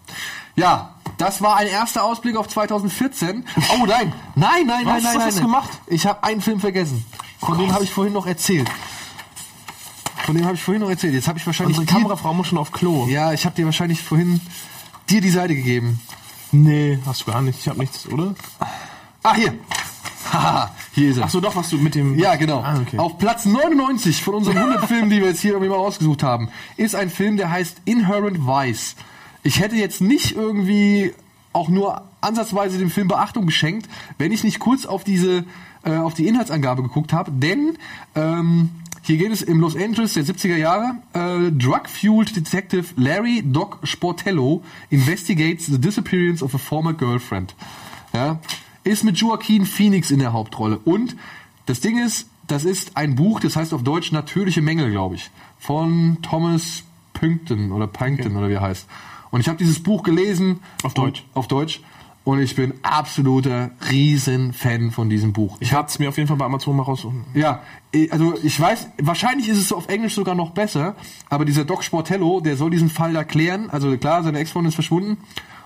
Ja, das war ein erster Ausblick auf 2014. Oh nein, nein, nein, nein, Was? nein, Was nein. hast du nein. gemacht? Ich habe einen Film vergessen. Von dem habe ich vorhin noch erzählt. Von dem habe ich vorhin noch erzählt. Jetzt habe ich wahrscheinlich Unsere Kamerafrau muss schon auf Klo. ja, ich habe dir wahrscheinlich vorhin dir die Seite gegeben. Nee, hast du gar nicht. Ich habe nichts, oder? Ah, hier. Haha, hier ist er. Ach so, doch, was du mit dem... Ja, genau. Ah, okay. Auf Platz 99 von unseren 100 Filmen, die wir jetzt hier irgendwie mal ausgesucht haben, ist ein Film, der heißt Inherent Vice. Ich hätte jetzt nicht irgendwie auch nur ansatzweise dem Film Beachtung geschenkt, wenn ich nicht kurz auf diese äh, auf die Inhaltsangabe geguckt habe, denn ähm, hier geht es im Los Angeles der 70er Jahre. Äh, Drug-fueled Detective Larry Doc Sportello investigates the disappearance of a former girlfriend. Ja, ist mit Joaquin Phoenix in der Hauptrolle. Und das Ding ist, das ist ein Buch, das heißt auf Deutsch Natürliche Mängel, glaube ich, von Thomas Pünkton oder Punkton oder wie er heißt. Und ich habe dieses Buch gelesen. Auf Deutsch. Auf Deutsch. Und ich bin absoluter Riesenfan von diesem Buch. Ich hab's mir auf jeden Fall bei Amazon mal raussuchen. Ja, eh, also ich weiß, wahrscheinlich ist es auf Englisch sogar noch besser, aber dieser Doc Sportello, der soll diesen Fall da klären. Also klar, seine Ex-Freundin ist verschwunden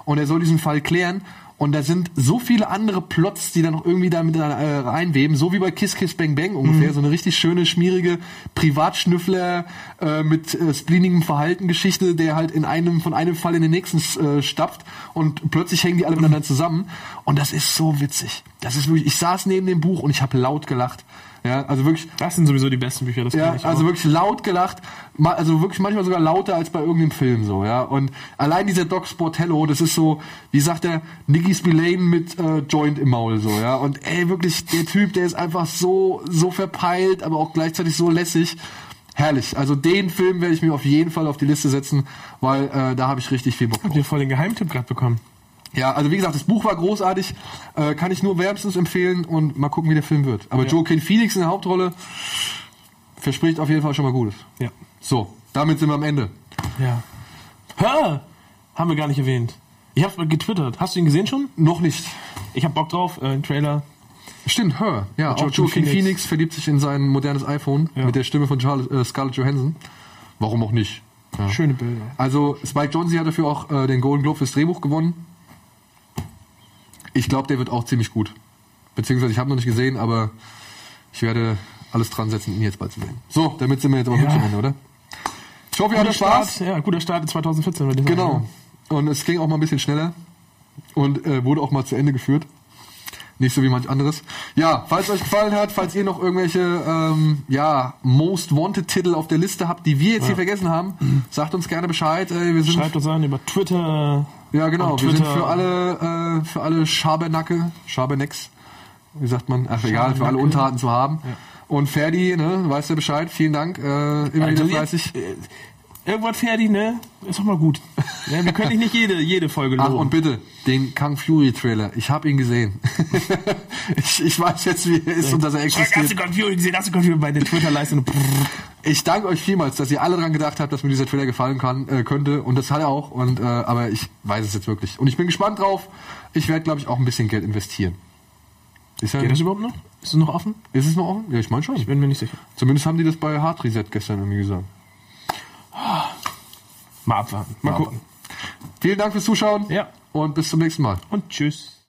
und er soll diesen Fall klären. Und da sind so viele andere Plots, die da noch irgendwie da mit äh, reinweben, so wie bei Kiss Kiss Bang Bang ungefähr, so eine richtig schöne, schmierige Privatschnüffler äh, mit äh, spleenigem Verhalten Geschichte, der halt in einem von einem Fall in den nächsten äh, stapft und plötzlich hängen die alle miteinander zusammen. Und das ist so witzig. Das ist wirklich, ich saß neben dem Buch und ich habe laut gelacht. Ja, also wirklich, Das sind sowieso die besten Bücher, das ja, ich. also aber- wirklich laut gelacht, also wirklich manchmal sogar lauter als bei irgendeinem Film so, ja. Und allein dieser Doc Sportello, das ist so, wie sagt er, Nicky Spillane mit äh, Joint im Maul so, ja. Und ey, wirklich, der Typ, der ist einfach so, so verpeilt, aber auch gleichzeitig so lässig. Herrlich. Also den Film werde ich mir auf jeden Fall auf die Liste setzen, weil äh, da habe ich richtig viel Bock Habt drauf. ihr voll den Geheimtipp gerade bekommen? Ja, also wie gesagt, das Buch war großartig, äh, kann ich nur wärmstens empfehlen und mal gucken, wie der Film wird. Aber Ja. Joaquin Phoenix in der Hauptrolle verspricht auf jeden Fall schon mal Gutes. Ja. So, damit sind wir am Ende. Ja. Hör! Haben wir gar nicht erwähnt. Ich hab's mal getwittert. Hast du ihn gesehen schon? Noch nicht. Ich hab Bock drauf, äh, ein Trailer. Stimmt, Her. Ja, auch Joaquin Phoenix. Phoenix. verliebt sich in sein modernes iPhone Ja. mit der Stimme von Charles, äh, Scarlett Johansson. Warum auch nicht? Ja. Schöne Bilder. Also Spike Jonze hat dafür auch äh, den Golden Globe fürs Drehbuch gewonnen. Ich glaube, der wird auch ziemlich gut. Beziehungsweise ich habe noch nicht gesehen, aber ich werde alles dran setzen, ihn jetzt bald zu sehen. So, damit sind wir jetzt aber Ja. wirklich am Ende, oder? Ich hoffe, ihr hattet Spaß. Start, ja, guter Start in 2014, würde ich sagen. Genau. Und es ging auch mal ein bisschen schneller und äh, wurde auch mal zu Ende geführt. Nicht so wie manch anderes. Ja, falls euch gefallen hat, falls ihr noch irgendwelche ähm, ja, Most Wanted Titel auf der Liste habt, die wir jetzt hier vergessen haben, sagt uns gerne Bescheid. Äh, Schreibt uns an über Twitter. Ja genau, wir sind für alle äh, für alle Schabernacke, Schabernecks, wie sagt man? Ach egal, für alle. Unterarten zu haben. Und Ferdi, ne, weißt du Bescheid? Vielen Dank, äh, immer wieder Also fleißig. Irgendwas fertig, ne? Ist doch mal gut. Ja, wir können nicht jede, jede Folge Ach, loben. und bitte, den Kang Fury Trailer. Ich habe ihn gesehen. ich, ich weiß jetzt, wie er ist und dass er Hast du existiert. Computer gesehen? Hast du Computer bei den Twitter-Leisten? Ich danke euch vielmals, dass ihr alle dran gedacht habt, dass mir dieser Trailer gefallen kann, äh, könnte. Und das hat er auch. Und, äh, aber ich weiß es jetzt wirklich. Und ich bin gespannt drauf. Ich werde, glaube ich, auch ein bisschen Geld investieren. Ist, ja, Geht das überhaupt noch? Ist es noch offen? ist es noch offen? Ja, ich meine schon. Ich bin mir nicht sicher. Zumindest haben die das bei Hard Reset gestern irgendwie gesagt. Mal abwarten. Mal, Mal gucken. Vielen Dank fürs Zuschauen. Ja. Und bis zum nächsten Mal. Und tschüss.